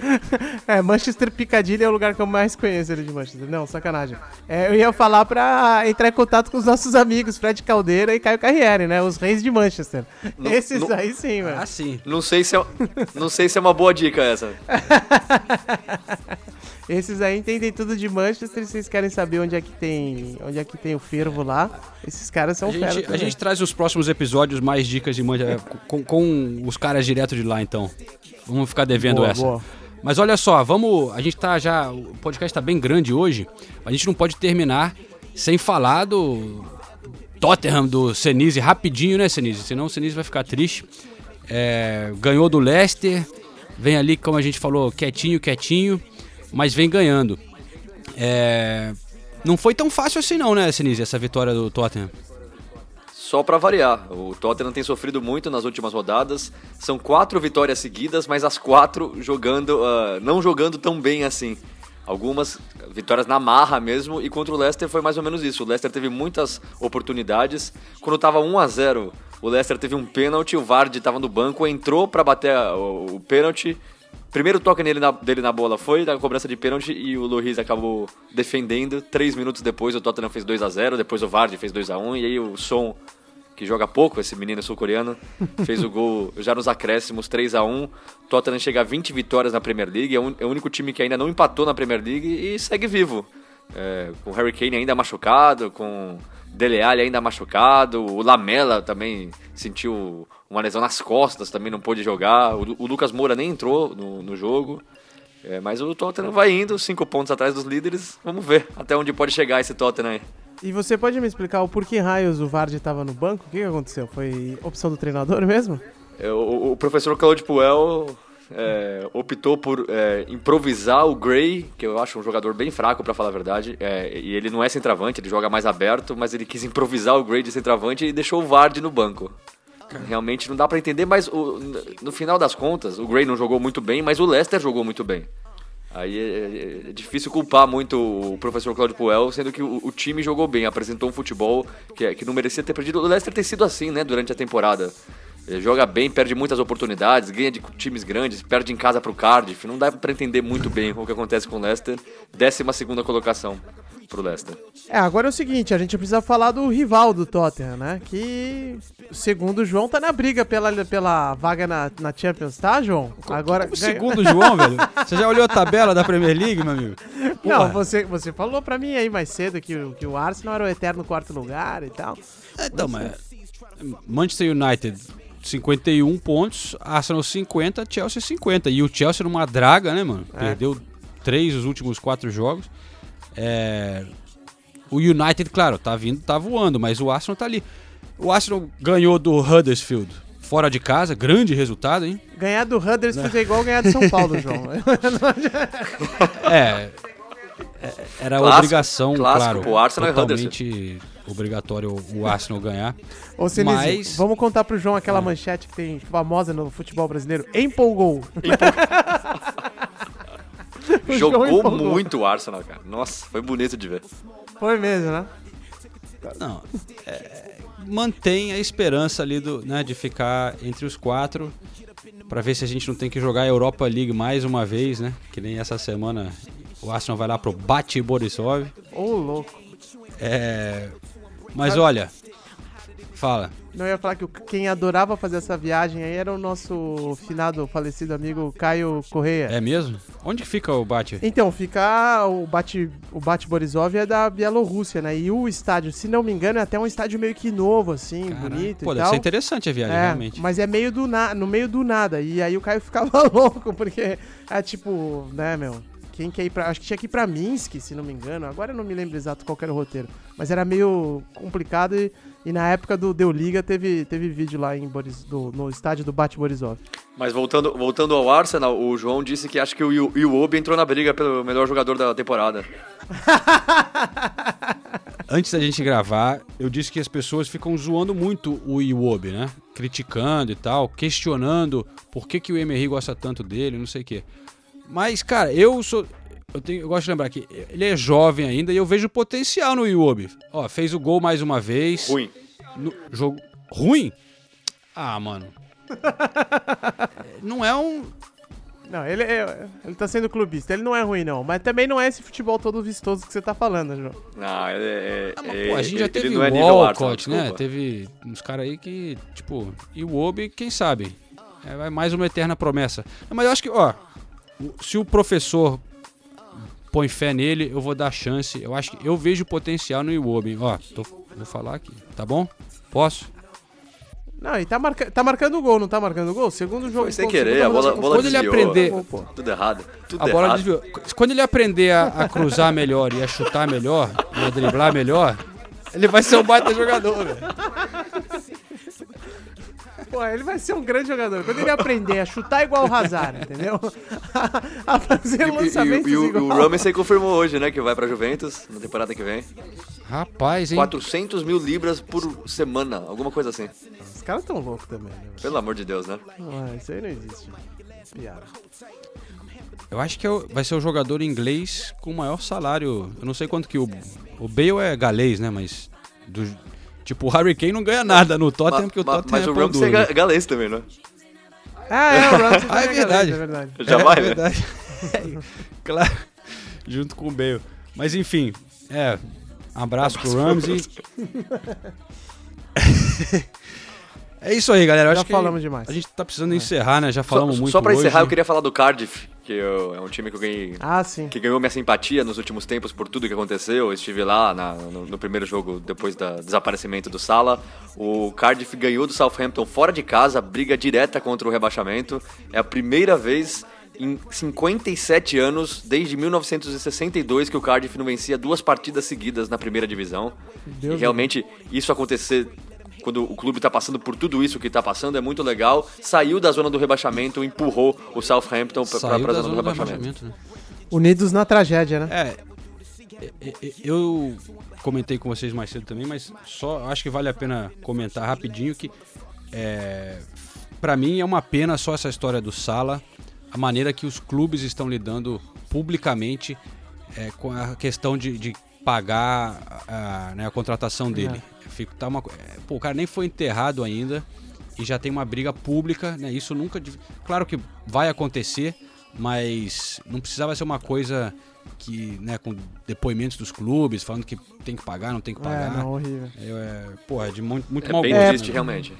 É, Manchester Piccadilly é o lugar que eu mais conheço ele de Manchester. Não, sacanagem. É, eu ia falar pra entrar em contato com os nossos amigos Fred Caldeira e Caio Carriere, né? Os reis de Manchester. No- Esses no- aí sim, velho. Ah, sim. Não sei se é, não sei se é uma boa dica essa. Esses aí entendem tudo de Manchester. Se vocês querem saber onde é que tem, onde é que tem o fervo lá, esses caras são A fera a gente traz os próximos episódios mais dicas de mancha com, com os caras direto de lá, então. Vamos ficar devendo Boa, essa. boa. Mas olha só, vamos. A gente tá já. O podcast tá bem grande hoje. A gente não pode terminar sem falar do Tottenham do Senise rapidinho, né, Senise? Senão o Senise vai ficar triste. É, ganhou do Leicester. Vem ali, como a gente falou, quietinho, quietinho. Mas vem ganhando. É, não foi tão fácil assim, não, né, Senise, essa vitória do Tottenham. Só pra variar, o Tottenham tem sofrido muito nas últimas rodadas. São quatro vitórias seguidas, mas as quatro jogando, ah, não jogando tão bem assim. Algumas vitórias na marra mesmo, e contra o Leicester foi mais ou menos isso. O Leicester teve muitas oportunidades. Quando tava 1 a 0 o Leicester teve um pênalti, o Vardy tava no banco, entrou pra bater a- o, o pênalti. Primeiro toque nele na- dele na bola foi da cobrança de pênalti e o Loris acabou defendendo. Três minutos depois o Tottenham fez 2 a 0 depois o Vardy fez 2 a 1 e aí o Son que joga pouco, esse menino sul-coreano, fez o gol já nos acréscimos, 3 a 1 Tottenham chega a 20 vitórias na Premier League, é é o único time que ainda não empatou na Premier League e segue vivo. É, com Harry Kane ainda machucado, com Dele Alli ainda machucado, o Lamela também sentiu uma lesão nas costas, também não pôde jogar, o, o Lucas Moura nem entrou no, no jogo. É, mas o Tottenham vai indo, cinco pontos atrás dos líderes. Vamos ver até onde pode chegar esse Tottenham aí. E você pode me explicar o porquê raios o Vardy tava no banco? O que, que aconteceu? Foi opção do treinador mesmo? É, O, professor Claude Puel é, optou por é, improvisar o Gray, que eu acho um jogador bem fraco, pra falar a verdade. É, e ele não é centroavante, ele joga mais aberto, mas ele quis improvisar o Gray de centroavante e deixou o Vardy no banco. Realmente não dá pra entender, mas o- no final das contas, o Gray não jogou muito bem, mas o Leicester jogou muito bem. Aí é, é- é difícil culpar muito o professor Claudio Puel, sendo que o, o time jogou bem, apresentou um futebol que, é- que não merecia ter perdido. O Leicester tem sido assim, né, durante a temporada. Ele joga bem, perde muitas oportunidades, ganha de times grandes, perde em casa pro Cardiff. Não dá pra entender muito bem o que acontece com o Leicester. Décima segunda colocação pro Leicester. É, agora é o seguinte, a gente precisa falar do rival do Tottenham, né? Que, segundo o João, tá na briga pela, pela vaga na, na Champions, tá, João? Agora, Segundo o João, velho. Você já olhou a tabela da Premier League, meu amigo? Não, você, você falou pra mim aí mais cedo que, o- que o Arsenal era o eterno quarto lugar e tal. Então, mas Manchester United 51 pontos, Arsenal 50, Chelsea 50. E o Chelsea numa draga, né, mano? É. Perdeu três dos últimos quatro jogos. É, O United, claro, tá vindo, tá voando, mas o Arsenal tá ali. O Arsenal ganhou do Huddersfield fora de casa, grande resultado, hein? Ganhar do Huddersfield é igual ganhar do São Paulo, João. É. é, Era Clássico, obrigação, clássico claro. pro Arsenal totalmente obrigatório o Arsenal ganhar. Ô, Senise, Mas vamos contar pro João aquela manchete que tem famosa no futebol brasileiro. Empolgou. O João Jogou muito o Arsenal, cara. Nossa, foi bonito de ver. Foi mesmo, né? Não. é, mantém a esperança ali do, né, de ficar entre os quatro para ver se a gente não tem que jogar a Europa League mais uma vez, né? Que nem essa semana o Arsenal vai lá pro Bate Borisov. Ô, louco. É, mas olha, fala. Não eu ia falar que quem adorava fazer essa viagem aí era o nosso finado, falecido amigo Caio Correia. É mesmo? Onde que fica o Bate? Então, fica o Bate, o Bate Borisov é da Bielorrússia, né? E o estádio, se não me engano, é até um estádio meio que novo, assim, bonito Pô, e deve tal. ser interessante a viagem, É, realmente. Mas é meio do na, no meio do nada. E aí o Caio ficava louco, porque é tipo, né, meu? Quem quer ir pra. Acho que tinha que ir pra Minsk, se não me engano. Agora eu não me lembro exato qual era o roteiro. Mas era meio complicado e, e na época do Deu Liga teve, teve vídeo lá em Boris, do- no estádio do Bate Borisov. Mas voltando, voltando ao Arsenal, o João disse que acha que o Iwo- Iwobi entrou na briga pelo melhor jogador da temporada. Antes da gente gravar, eu disse que as pessoas ficam zoando muito o Iwobi, né? Criticando e tal, questionando por que, que o Emery gosta tanto dele, não sei o quê. Mas, cara, eu sou. Eu, tenho, eu gosto de lembrar que ele é jovem ainda e eu vejo potencial no Iwobi. Ó, fez o gol mais uma vez. Ruim. No jogo. Ruim? Ah, mano. não é um. Não, ele, é, ele tá sendo clubista. Ele não é ruim, não. Mas também não é esse futebol todo vistoso que você tá falando, João. Não, ele é. Ah, ele- Pô, a gente já teve não o é Walcott, né? desculpa. Teve uns caras aí que, tipo, e o Obi, quem sabe? É vai mais uma eterna promessa. Não, Mas eu acho que, ó, se o professor põe fé nele, eu vou dar chance. Eu acho que eu vejo potencial no Iwobi. Ó, tô, vou falar aqui, tá bom? Posso? Não, e tá, marca, tá marcando gol, não tá marcando gol? Segundo jogo. Foi sem querer, a bola, bola Quando ele desviou. aprender- Tudo errado. Tudo a bola errado. desviou. Quando ele aprender a, a cruzar melhor e a chutar melhor, e a driblar melhor, ele vai ser um baita jogador, velho. Pô, ele vai ser um grande jogador. Quando ele aprender a chutar igual o Hazard, entendeu? a fazer E, e- lançamentos e o, e igual. o Ramsey confirmou hoje, né, que vai pra Juventus na temporada que vem. Rapaz, hein? 400 mil libras por semana, alguma coisa assim. Os caras tão loucos também, né? Pelo amor de Deus, né? Ah, isso aí não existe. Piada. Eu acho que é o- vai ser o jogador inglês com o maior salário. Eu não sei quanto que o. O Bale é galês, né? Mas. do- tipo, o Harry Kane não ganha nada no Tottenham, porque o Ma- Tottenham mas é o pão Ramsey é duro, né? galês também, né? Ah, é, o Ramsey Ah, é também verdade. É verdade. Já é vai, né? verdade. claro. Junto com o Bale. Mas enfim, é. Abraço pro Ramsey. É isso aí, galera. Eu Já acho que falamos demais. A gente tá precisando encerrar, né? Já falamos só, muito Só pra hoje. encerrar, eu queria falar do Cardiff, que eu- é um time que eu ganhei. Ah, sim. Que ganhou minha simpatia nos últimos tempos por tudo que aconteceu. Eu estive lá na- no, no primeiro jogo depois do desaparecimento do Sala. O Cardiff ganhou do Southampton fora de casa, briga direta contra o rebaixamento. É a primeira vez em 57 anos, desde 1962, que o Cardiff não vencia duas partidas seguidas na primeira divisão. Deus e realmente isso acontecer quando o clube tá passando por tudo isso que tá passando é muito legal. Saiu da zona do rebaixamento, empurrou o Southampton pra, pra, Saiu pra da zona do rebaixamento. né? Unidos na tragédia, né? É. e- e- Eu comentei com vocês mais cedo também, mas só acho que vale a pena comentar rapidinho que é, para mim é uma pena só essa história do Sala, a maneira que os clubes estão lidando publicamente é, com a questão de, de pagar a, né, a contratação dele. Eu Fico, tá uma, é, pô, o cara nem foi enterrado ainda e já tem uma briga pública, né? Isso nunca, claro que vai acontecer, mas não precisava ser uma coisa que, né, com depoimentos dos clubes falando que tem que pagar, não tem que pagar. É, não, horrível. É, é, porra, é de muito, muito É mau bem gosto, triste, né? realmente.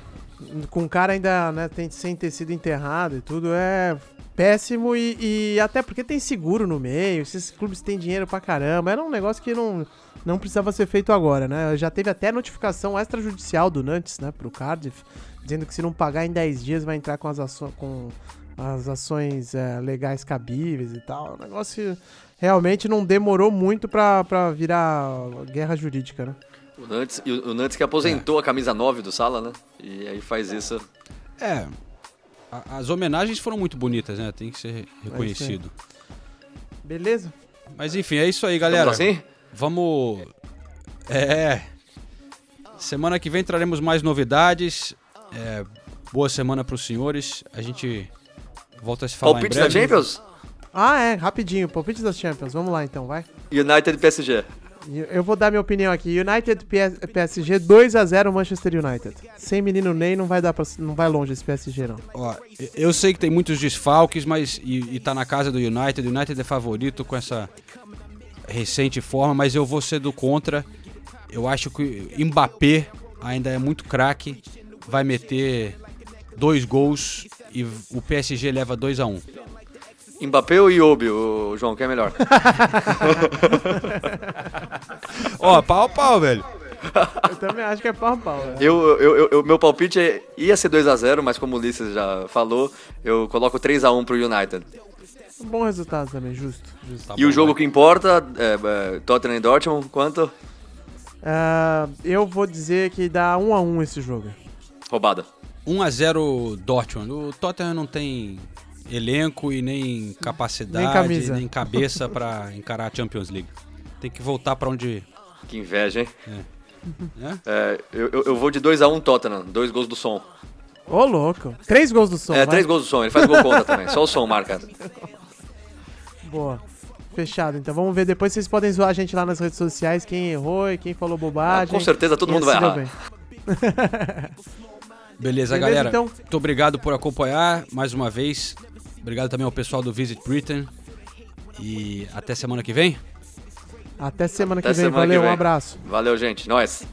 Com o cara ainda, né, tem, sem ter sido enterrado e tudo, é péssimo e, e até porque tem seguro no meio, esses clubes têm dinheiro pra caramba, era um negócio que não, não precisava ser feito agora, né? Já teve até notificação extrajudicial do Nantes, né, pro Cardiff, dizendo que se não pagar em 10 dias vai entrar com as, aço com as ações é, legais cabíveis e tal. O negócio realmente não demorou muito pra, pra virar guerra jurídica, né? O Nantes, e o Nantes que aposentou a camisa 9 do Sala, né? E aí faz isso. É. As homenagens foram muito bonitas, né? Tem que ser reconhecido. Beleza? Mas enfim, é isso aí, galera. Vamos assim? Vamos. É. Semana que vem traremos mais novidades. É, Boa semana pros senhores. A gente volta a se falar Palpite em da breve. Champions? Ah, é, rapidinho, palpite das Champions. Vamos lá então, vai. United PSG. Eu vou dar minha opinião aqui. United PS PSG 2 a 0 Manchester United. Sem menino Ney não vai dar pra, não vai longe esse PSG não. Ó, eu sei que tem muitos desfalques, mas e, e tá na casa do United. O United é favorito com essa recente forma, mas eu vou ser do contra. Eu acho que o Mbappé ainda é muito craque, vai meter dois gols e o PSG leva 2 a 1 um. Mbappé ou Iobi, o João, quem é melhor? Ó, pau a pau, velho. Eu também acho que é pau a pau. né? Eu, eu, eu- eu- meu palpite é- ia ser 2x0, mas como o Ulisses já falou, eu coloco 3x1 pro United. Um bom resultado também, justo. justo. e o jogo que importa, é, é, Tottenham e Dortmund, quanto? Ah, eu vou dizer que dá 1 a 1 esse jogo. Roubada. 1 a 0 Dortmund. O Tottenham não tem elenco e nem capacidade, Nem camisa. nem cabeça pra encarar a Champions League. Tem que voltar pra onde Que inveja, hein? É. É, eu, eu- eu vou de 2x1 Tottenham, dois gols do som. Ô, louco. Três gols do som. é, vai. três gols do som, ele faz gol contra também, só o som marca. Boa. Fechado, então vamos ver. Depois vocês podem zoar a gente lá nas redes sociais, quem errou e quem falou bobagem. Ah, com certeza todo mundo assim vai errar. Beleza, Beleza, galera. Então? Muito obrigado por acompanhar mais uma vez. Obrigado também ao pessoal do Visit Britain. E até semana que vem. Até semana Até que vem. Semana Valeu, que vem. um abraço. Valeu, gente. Nós.